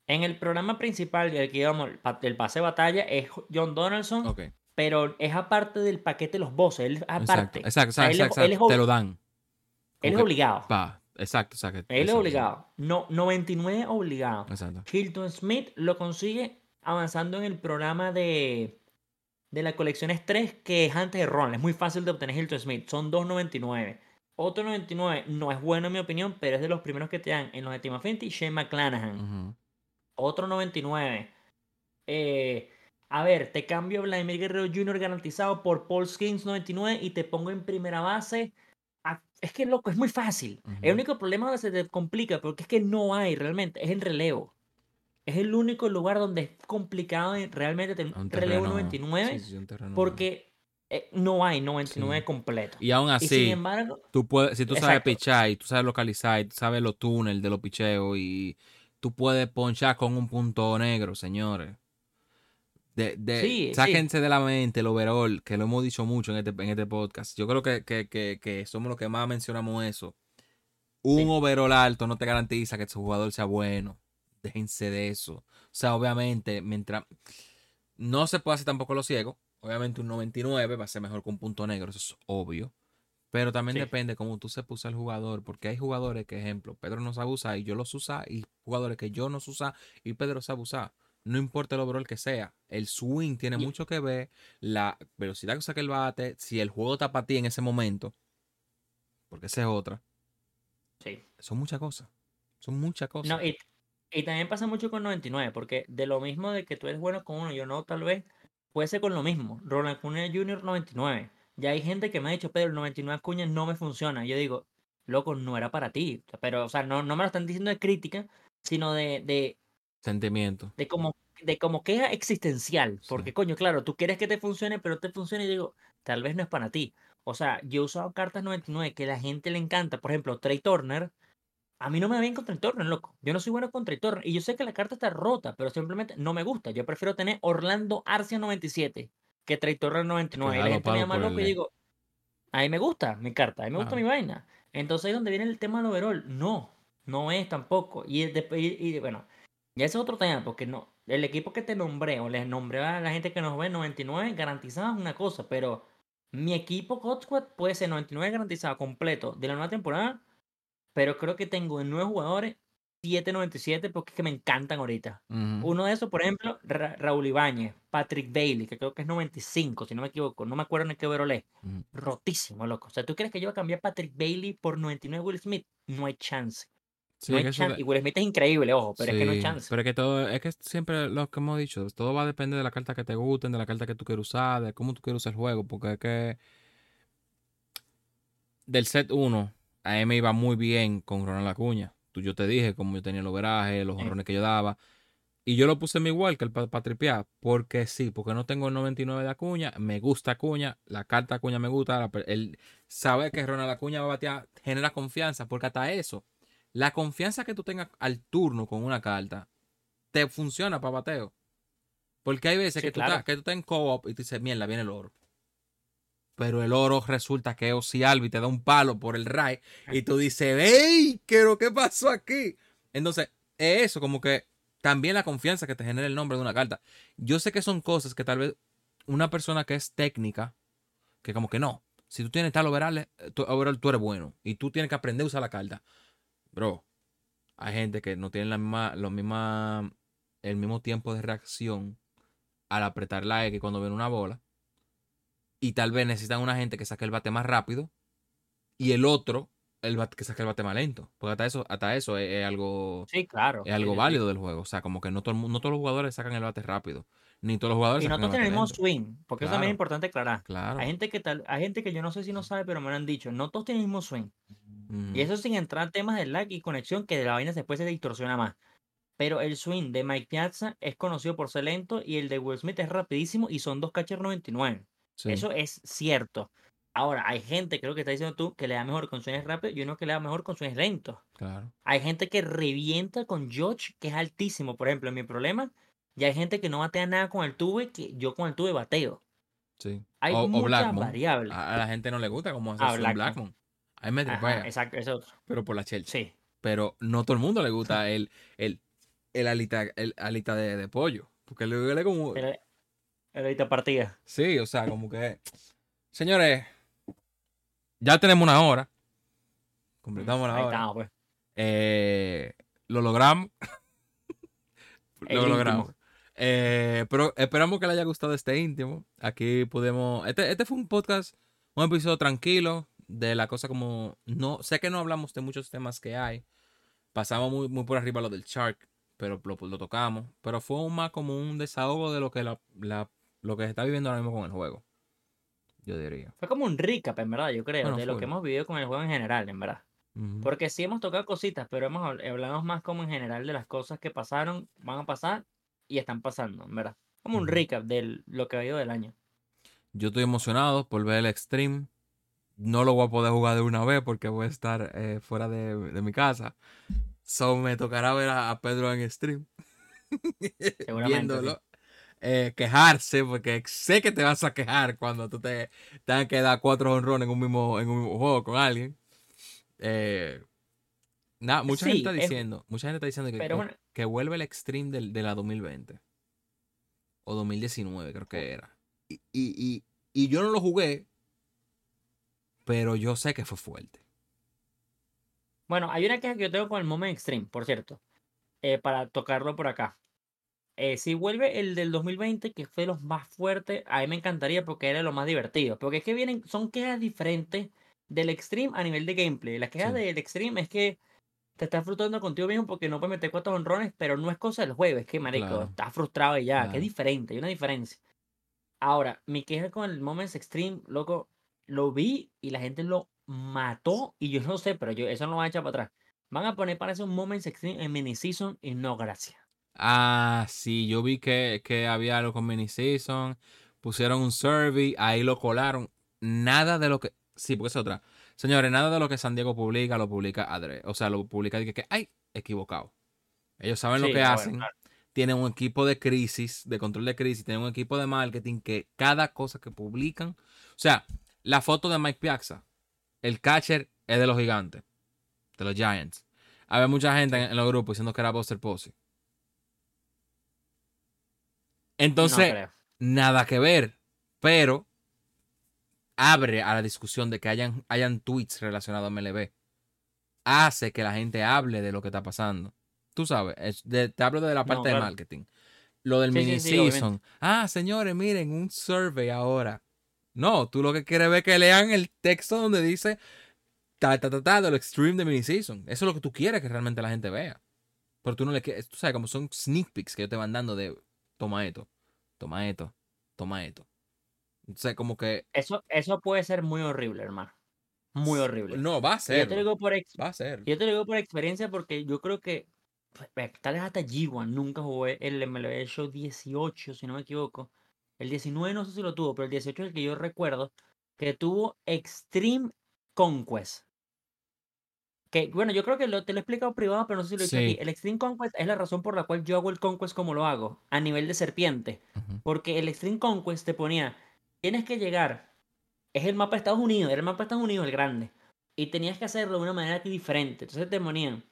En el programa principal, el que íbamos, el pa- el pase de batalla, es John Donaldson, Ok. pero es aparte del paquete de los bosses. Él es Exacto, aparte. exacto, O sea, exacto, él es- exacto, él es Te lo dan. Él es obligado. Pa, exacto, exacto. Él es obligado. No, 99 obligado. Exacto. Hilton Smith lo consigue avanzando en el programa de, de la colección Estrés, que es antes de Ron. Es muy fácil de obtener Hilton Smith. Son 2.99. Otro 99 no es bueno en mi opinión, pero es de los primeros que te dan en los de Team Affinity, Shane McClanahan. Otro 99. Eh, a ver, te cambio Vladimir Guerrero Jr. garantizado por Paul Skins 99 y te pongo en primera base. Es que, loco, es muy fácil. El Ujú. único problema donde se te complica, porque es que no hay realmente, es el relevo. Es el único lugar donde es complicado en- realmente tener Un relevo terreno- 99, sí, sí, un porque eh, no hay 99 Sí. completo. Y aún Y sin así, embargo, tú puedes, si tú sabes Exacto. pichar y tú sabes localizar y tú sabes los túneles de los picheos y tú puedes ponchar con un punto negro, señores. De, de, Sí, sí. sáquense de la mente el overall, que lo hemos dicho mucho en este, en este podcast. Yo creo que, que, que, que somos los que más mencionamos eso. Un Sí. overall alto no te garantiza que tu jugador sea bueno. Déjense de eso. O sea, obviamente, mientras. No se puede hacer tampoco lo ciego. Obviamente, un 99 va a ser mejor que un punto negro, eso es obvio. Pero también depende cómo tú se puso el jugador, porque hay jugadores que, ejemplo, Pedro no sabe usar y yo los usa, y jugadores que yo no sé usar y Pedro sabe usar. No importa el overall que sea, el swing tiene mucho que ver, la velocidad que saca el bate, si el juego está para ti en ese momento, porque esa es otra. Sí. Son muchas cosas. Son muchas cosas. No, y, y también pasa mucho con 99, porque de lo mismo de que tú eres bueno con uno, yo no, tal vez, puede ser con lo mismo. Ronald Acuña Jr. 99. Ya hay gente que me ha dicho, Pedro, el 99 Acuña no me funciona. Yo digo, loco, no era para ti. Pero, o sea, no, no me lo están diciendo de crítica, sino de, de, Sentimiento. de como de como queja existencial. Sí. Porque, coño, claro, tú quieres que te funcione, pero te funcione y digo, tal vez no es para ti. O sea, yo he usado cartas 99 que la gente le encanta. Por ejemplo, Trey Turner. A mí no me va bien con Trey Turner, loco. Yo no soy bueno con Trey Turner. Y yo sé que la carta está rota, pero simplemente no me gusta. Yo prefiero tener Orlando Arcia 97 que Trey Turner 99. y Claro, la gente me llama loco y el- digo, a mí me gusta mi carta, a mí me gusta Claro. mi vaina. Entonces ahí es donde viene el tema del overall. No, no es tampoco. Y, después- y, y, bueno, ya ese es otro tema, porque no, el equipo que te nombré o les nombré a la gente que nos ve 99 garantizado es una cosa, pero mi equipo Hot Squad puede ser 99 garantizado completo de la nueva temporada, pero creo que tengo en nueve jugadores 7.97 porque es que me encantan ahorita. Uno de esos, por ejemplo, Ra- Raúl Ibáñez, Patrick Bailey, que creo que es 95, si no me equivoco, no me acuerdo ni qué overall es. Ujú. Rotísimo, loco. O sea, ¿tú crees que yo voy a cambiar Patrick Bailey por 99 Will Smith? No hay chance. Sí, no hay eso chance. Y Will Smith es increíble, ojo, pero es que no hay chance. Pero es que todo, es que siempre lo que hemos dicho, todo va a depender de la carta que te gusten, de la carta que tú quieres usar, de cómo tú quieres usar el juego, porque es que del set 1, a mí me iba muy bien con Ronald Acuña. Tú, yo te dije cómo yo tenía el overaje, los Sí. honrones que yo daba. Y yo lo puse en mi igual que el para tripear, porque sí, porque no tengo el 99 de Acuña, me gusta Acuña, la carta Acuña me gusta, la el saber que Ronald Acuña va a batear genera confianza, porque hasta eso, la confianza que tú tengas al turno con una carta, te funciona para bateo. Porque hay veces Sí, que, tú estás, que tú estás en co-op y tú dices, mierda, viene el oro. Pero el oro resulta que Ozzy Albi te da un palo por el ray y tú dices, ¡Ey! ¿Qué, ¿Qué pasó aquí? Entonces, es eso, como que también la confianza que te genera el nombre de una carta. Yo sé que son cosas que tal vez una persona que es técnica, que como que no, si tú tienes tal overall, eh, tú, overall, tú eres bueno y tú tienes que aprender a usar la carta. Bro, hay gente que no tiene la misma, misma, el mismo tiempo de reacción al apretar la X cuando ven una bola. Y tal vez necesitan una gente que saque el bate más rápido y el otro el bate, que saque el bate más lento. Porque hasta eso, hasta eso es, es algo, Sí, claro. es algo sí, sí, sí. válido del juego. O sea, como que no, todo no todos los jugadores sacan el bate rápido. Ni todos los jugadores Y no sacan todos el tienen el bate mismo lento. swing, porque eso también es importante aclarar. Claro. Hay gente que tal, hay gente que yo no sé si no sabe, pero me lo han dicho. No todos tienen el mismo swing. Y eso sin entrar en temas de lag y conexión, que de la vaina después se distorsiona más. Pero el swing de Mike Piazza es conocido por ser lento y el de Will Smith es rapidísimo y son dos catchers 99. Sí, Eso es cierto. Ahora, hay gente, creo que está diciendo tú, que le da mejor con swings rápidos y uno que le da mejor con swings lentos. claro. Hay gente que revienta con George, que es altísimo, por ejemplo, en mi problema. Y hay gente que no batea nada con el tube, que yo con el tube bateo. Sí. Hay o, o muchas Blackmon. variables. A, a la gente no le gusta cómo hace Ah, Blackmon. Blackmon. A mí me Ajá, tripea, exacto, eso. pero por la Chelsea. Sí. Pero no todo el mundo le gusta <laughs> el, el, el alita, el alita de, de pollo. Porque le duele como. Pero, pero ahorita partida. Sí, o sea, como que. Señores, ya tenemos una hora. Completamos la Ahí hora. estamos, pues. Eh, lo logramos. <laughs> El lo íntimo. logramos. Eh, pero esperamos que le haya gustado este íntimo. Aquí podemos. Este, este fue un podcast, un episodio tranquilo de la cosa como. No, sé que no hablamos de muchos temas que hay. Pasamos muy, muy por arriba lo del Shark, pero lo, lo tocamos. Pero fue un- más como un desahogo de lo que la, la- lo que se está viviendo ahora mismo con el juego. Yo diría. Fue como un recap, en verdad, yo creo, Bueno, de lo que hemos vivido con el juego en general, en verdad. Porque sí hemos tocado cositas, pero hemos habl- hablamos más como en general de las cosas que pasaron, van a pasar y están pasando, verdad. Como un recap de lo que ha habido del año. Yo estoy emocionado por ver el Extreme. No lo voy a poder jugar de una vez porque voy a estar eh, fuera de, de mi casa. So me tocará ver a, a Pedro en stream. <laughs> Seguramente, Viéndolo. Eh, quejarse, porque sé que te vas a quejar cuando tú te tengas que dar cuatro honrones en un mismo, en un mismo juego con alguien. Eh, nada, mucha Sí, gente está es- diciendo, mucha gente está diciendo que, Pero que- es una- que vuelve el Extreme del, de la 2020. O 2019, creo que era. Y, y, y, y yo no lo jugué. pero yo sé que fue fuerte. Bueno, hay una queja que yo tengo con el Moment Extreme, por cierto, eh, para tocarlo por acá. Eh, si vuelve el del 2020, que fue de los más fuertes, a mí me encantaría porque era lo más divertido. Porque es que vienen, son quejas diferentes del Extreme a nivel de gameplay. Las quejas Sí. del Extreme es que te estás frustrando contigo mismo porque no puedes meter cuatro honrones, pero no es cosa del juego, es que, marico, Claro. estás frustrado y ya, que Claro. es diferente, hay una diferencia. Ahora, mi queja con el Moments Extreme, loco, lo vi y la gente lo mató y yo no sé, pero yo eso no lo van a echar para atrás. Van a poner para eso un Moments Extreme en mini season y no, gracias. Ah, sí, yo vi que, que había algo con mini season, pusieron un survey, ahí lo colaron. Nada de lo que. Sí, porque es otra. Señores, nada de lo que San Diego publica lo publica Adre. O sea, lo publica que, que ay, equivocado. Ellos saben lo que bueno, hacen. claro. Tienen un equipo de crisis, de control de crisis, tienen un equipo de marketing que cada cosa que publican. O sea, la foto de Mike Piazza, el catcher es de los gigantes, de los Giants. Había mucha gente en, en los grupos diciendo que era Buster Posey. Entonces, no nada que ver, pero abre a la discusión de que hayan, hayan tweets relacionados a MLB. Hace que la gente hable de lo que está pasando. Tú sabes, es de- te hablo de la No, parte de marketing. Lo del Sí, mini sí, season. ah, señores, miren, un survey ahora. No, tú lo que quieres ver es que lean el texto donde dice ta, ta, ta, ta, de lo extreme de mini season. Eso es lo que tú quieres que realmente la gente vea. Pero tú no le quieres, tú sabes, como son sneak peeks que ellos te van dando de toma esto, toma esto, toma esto. Entonces, como que Eso, eso puede ser muy horrible, hermano. Muy horrible. no, va a Y yo ser. te lo digo por ex- Va a ser. yo te lo digo por experiencia porque yo creo que pues, tal vez hasta G1 nunca jugué el MLB Show 18, si no me equivoco. El 19 no sé si lo tuvo, pero el 18 es el que yo recuerdo que tuvo Extreme Conquest. Que bueno, yo creo que lo- te lo he explicado privado, pero no sé si lo he dicho aquí. El Extreme Conquest es la razón por la cual yo hago el Conquest como lo hago, a nivel de serpiente. Porque el Extreme Conquest te ponía, tienes que llegar, es el mapa de Estados Unidos, era el mapa de Estados Unidos el grande, y tenías que hacerlo de una manera diferente. Entonces te ponían,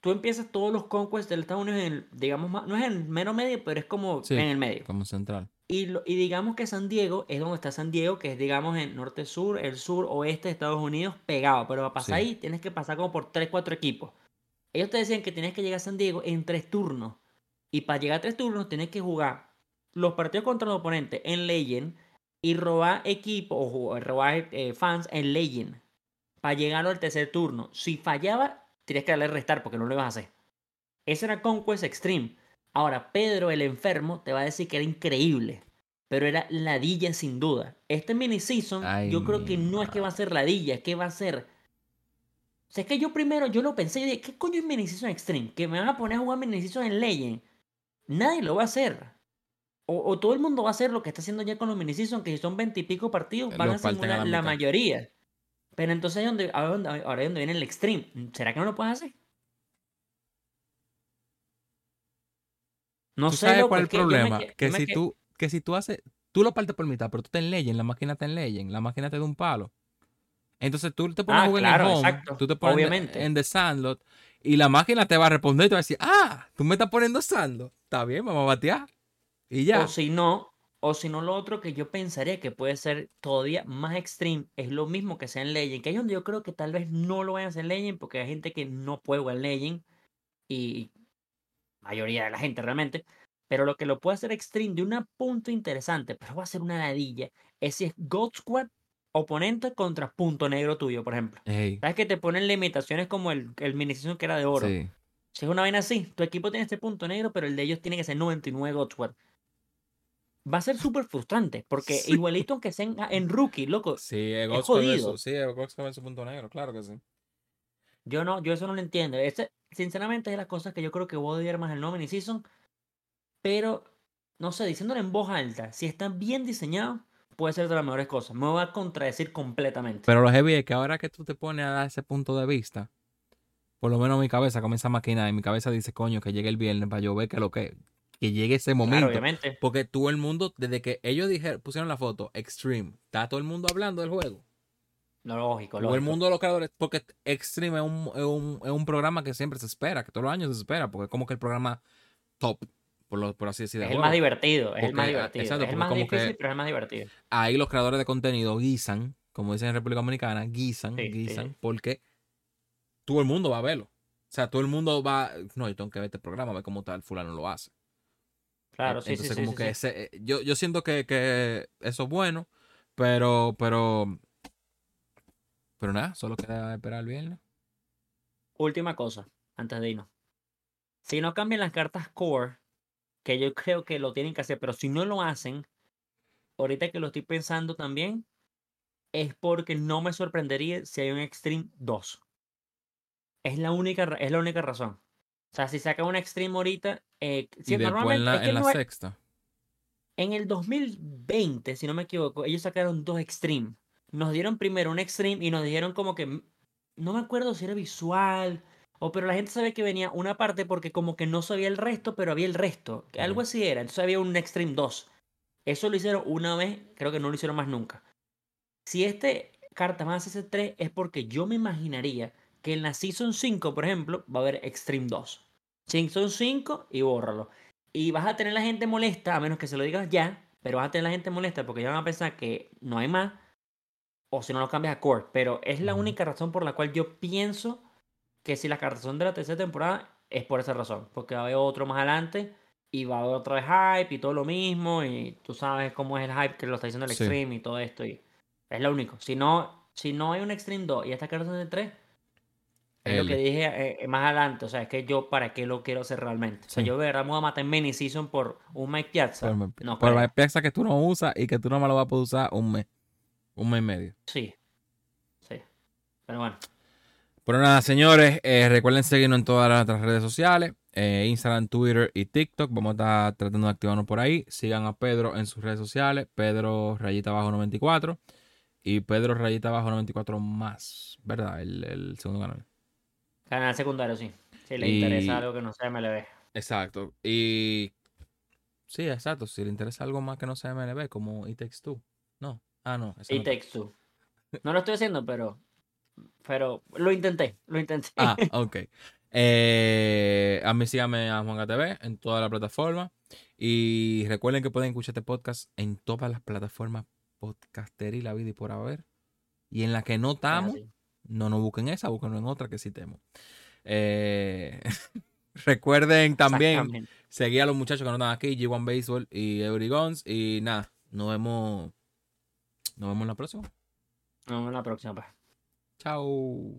tú empiezas todos los Conquests del Estados Unidos en, el, digamos, más- no es en el mero medio, pero es como Sí. en el medio. Como central. Y, lo- y digamos que San Diego es donde está San Diego, que es, digamos, en norte-sur, el sur-oeste de Estados Unidos, pegado. Pero para pasar Sí. ahí tienes que pasar como por 3, 4 equipos. Ellos te decían que tienes que llegar a San Diego en tres turnos. Y para llegar a tres turnos tienes que jugar los partidos contra los oponentes en Legend y robar equipos o robar eh, fans en Legend para llegar al tercer turno. Si fallaba, tienes que darle restar porque no lo ibas a hacer. Ese era Conquest Extreme. Ahora, Pedro el enfermo te va a decir que era increíble. Pero era ladilla sin duda. Este mini season, Ay, yo creo que no es que va a ser ladilla, es que va a ser. O sea, es que yo primero yo lo pensé y dije, ¿qué coño es mini season extreme? Que me van a poner a jugar mini season en Legend. Nadie lo va a hacer. O, o todo el mundo va a hacer lo que está haciendo ya con los mini season, que si son veintipico partidos, Eh, van a simular la mayoría. Pero entonces ahí donde, ahora es donde viene el extreme. ¿Será que no lo puedes hacer? No ¿Tú sé, sabes cuál es es el yo me problema? que- si que- tú, que si tú haces, tú lo partes por mitad, pero tú te en Legend, la máquina te en Legend, la máquina te da un palo. Entonces tú te pones Ah, a jugar claro, en home, exacto, tú te pones en- obviamente. en The Sandlot y la máquina te va a responder y te va a decir, ah, tú me estás poniendo Sandlot. Está bien, vamos a batear. Y ya. O si no, o si no, lo otro que yo pensaría que puede ser todavía más extreme es lo mismo que sea en Legend. Que es donde yo creo que tal vez no lo vayan a hacer en Legend porque hay gente que no puede jugar en Legend. Y mayoría de la gente realmente. Pero lo que lo puede hacer extreme de un punto interesante, pero va a ser una ladilla, es si es God Squad oponente contra punto negro tuyo, por ejemplo. ¿Sabes que te ponen limitaciones como el, el mini que era de oro? sí. Si es una vaina así, tu equipo tiene este punto negro, pero el de ellos tiene que ser 99 Godsword. Va a ser súper frustrante, porque Sí. igualito aunque sea en, en rookie, loco. Sí, el Es jodido. sí, el con su punto negro, claro que sí. Yo no, yo eso no lo entiendo. Ese, sinceramente, es de las cosas que yo creo que voy a odiar más el no mini season. Pero, no sé, diciéndolo en voz alta, si están bien diseñados, puede ser de las mejores cosas. Me va a contradecir completamente. Pero lo heavy es que ahora que tú te pones a dar ese punto de vista, por lo menos mi cabeza comienza a maquinar y mi cabeza dice, coño, que llegue el viernes para yo ver que lo que, que llegue ese Claro, momento. obviamente. Porque todo el mundo, desde que ellos dijeron, pusieron la foto, Extreme, está todo el mundo hablando del juego. No, lógico, Todo el lógico. mundo de los creadores, porque Extreme es un, es, un, es un programa que siempre se espera, que todos los años se espera, porque es como que el programa top, por, lo, por así decir. de Es el más divertido, es el más ah, divertido. exacto, es el más difícil, que- pero es el más divertido. Ahí los creadores de contenido guisan como dicen en República Dominicana, guisan, sí, guisan, sí. porque todo el mundo va a verlo. O sea, todo el mundo va, no, yo tengo que ver este programa, a ver cómo tal fulano lo hace. Claro, sí, Entonces, sí, como sí, que ese- eh, yo, yo siento que, que eso es bueno, pero, pero, pero nada, solo queda esperar el viernes. Última cosa, antes de irnos. Si no cambian las cartas core, que yo creo que lo tienen que hacer, pero si no lo hacen, ahorita que lo estoy pensando también, es porque no me sorprendería si hay un Extreme 2. Es la única, es la única razón. O sea, si saca un Extreme ahorita, eh, si y normalmente en la, es que en la no hay- sexta. en el 2020, si no me equivoco, ellos sacaron dos Extreme. Nos dieron primero un Extreme y nos dijeron como que, mm, no me acuerdo si era visual, o pero la gente sabía que venía una parte porque como que no sabía el resto, pero había el resto. que Algo así era, entonces había un Extreme 2. Eso lo hicieron una vez, creo que no lo hicieron más nunca. Si este carta más ese 3 es porque yo me imaginaría que en la Season 5, por ejemplo, va a haber Extreme 2. Season 5 y bórralo. Y vas a tener la gente molesta, a menos que se lo digas ya, pero vas a tener la gente molesta porque ya van a pensar que no hay más, o si no lo cambias a Core. Pero es la única razón por la cual yo pienso que si las cartas son de la tercera temporada, es por esa razón. Porque va a haber otro más adelante y va a haber otra vez hype y todo lo mismo. Y tú sabes cómo es el hype que lo está diciendo el Sí. Extreme y todo esto. Y es lo único. Si no, si no hay un Extreme 2 y estas cartas son de 3, es lo que dije eh, eh, más adelante. O sea, es que yo para qué lo quiero hacer realmente. O sea, yo de verdad me voy a matar en mini season por un Mike Piazza. Por, no por creo. pieza que tú no usas y que tú no me lo vas a poder usar un mes. Un mes y medio. Sí. Sí. Pero bueno. Pero nada, señores, eh, recuerden seguirnos en todas las otras redes sociales, eh, Instagram, Twitter y TikTok. Vamos a estar tratando de activarnos por ahí. Sigan a Pedro en sus redes sociales, Pedro rayita abajo 94 y Pedro rayita abajo 94 más, ¿verdad? El, el segundo canal. Canal secundario, sí. Si le Y- interesa algo que no sea MLB. Exacto. Y sí, exacto. Si le interesa algo más que no sea MLB, como It Takes Two. No. Ah, no. Y no. Takes Two. No lo estoy haciendo, pero. Pero lo intenté. Lo intenté. Ah, <laughs> ok. Eh, a mí síganme a Juanga TV en todas las plataformas. Y recuerden que pueden escuchar este podcast en todas las plataformas podcaster y la vida y por haber. Y en la que no Es estamos. No nos busquen esa, busquen en otra que sí temo. Eh, <laughs> recuerden también seguir a los muchachos que no están aquí, G1 Baseball y Every Guns. Y nada, nos vemos. Nos vemos en la próxima. Nos vemos en la próxima, pues. Chao.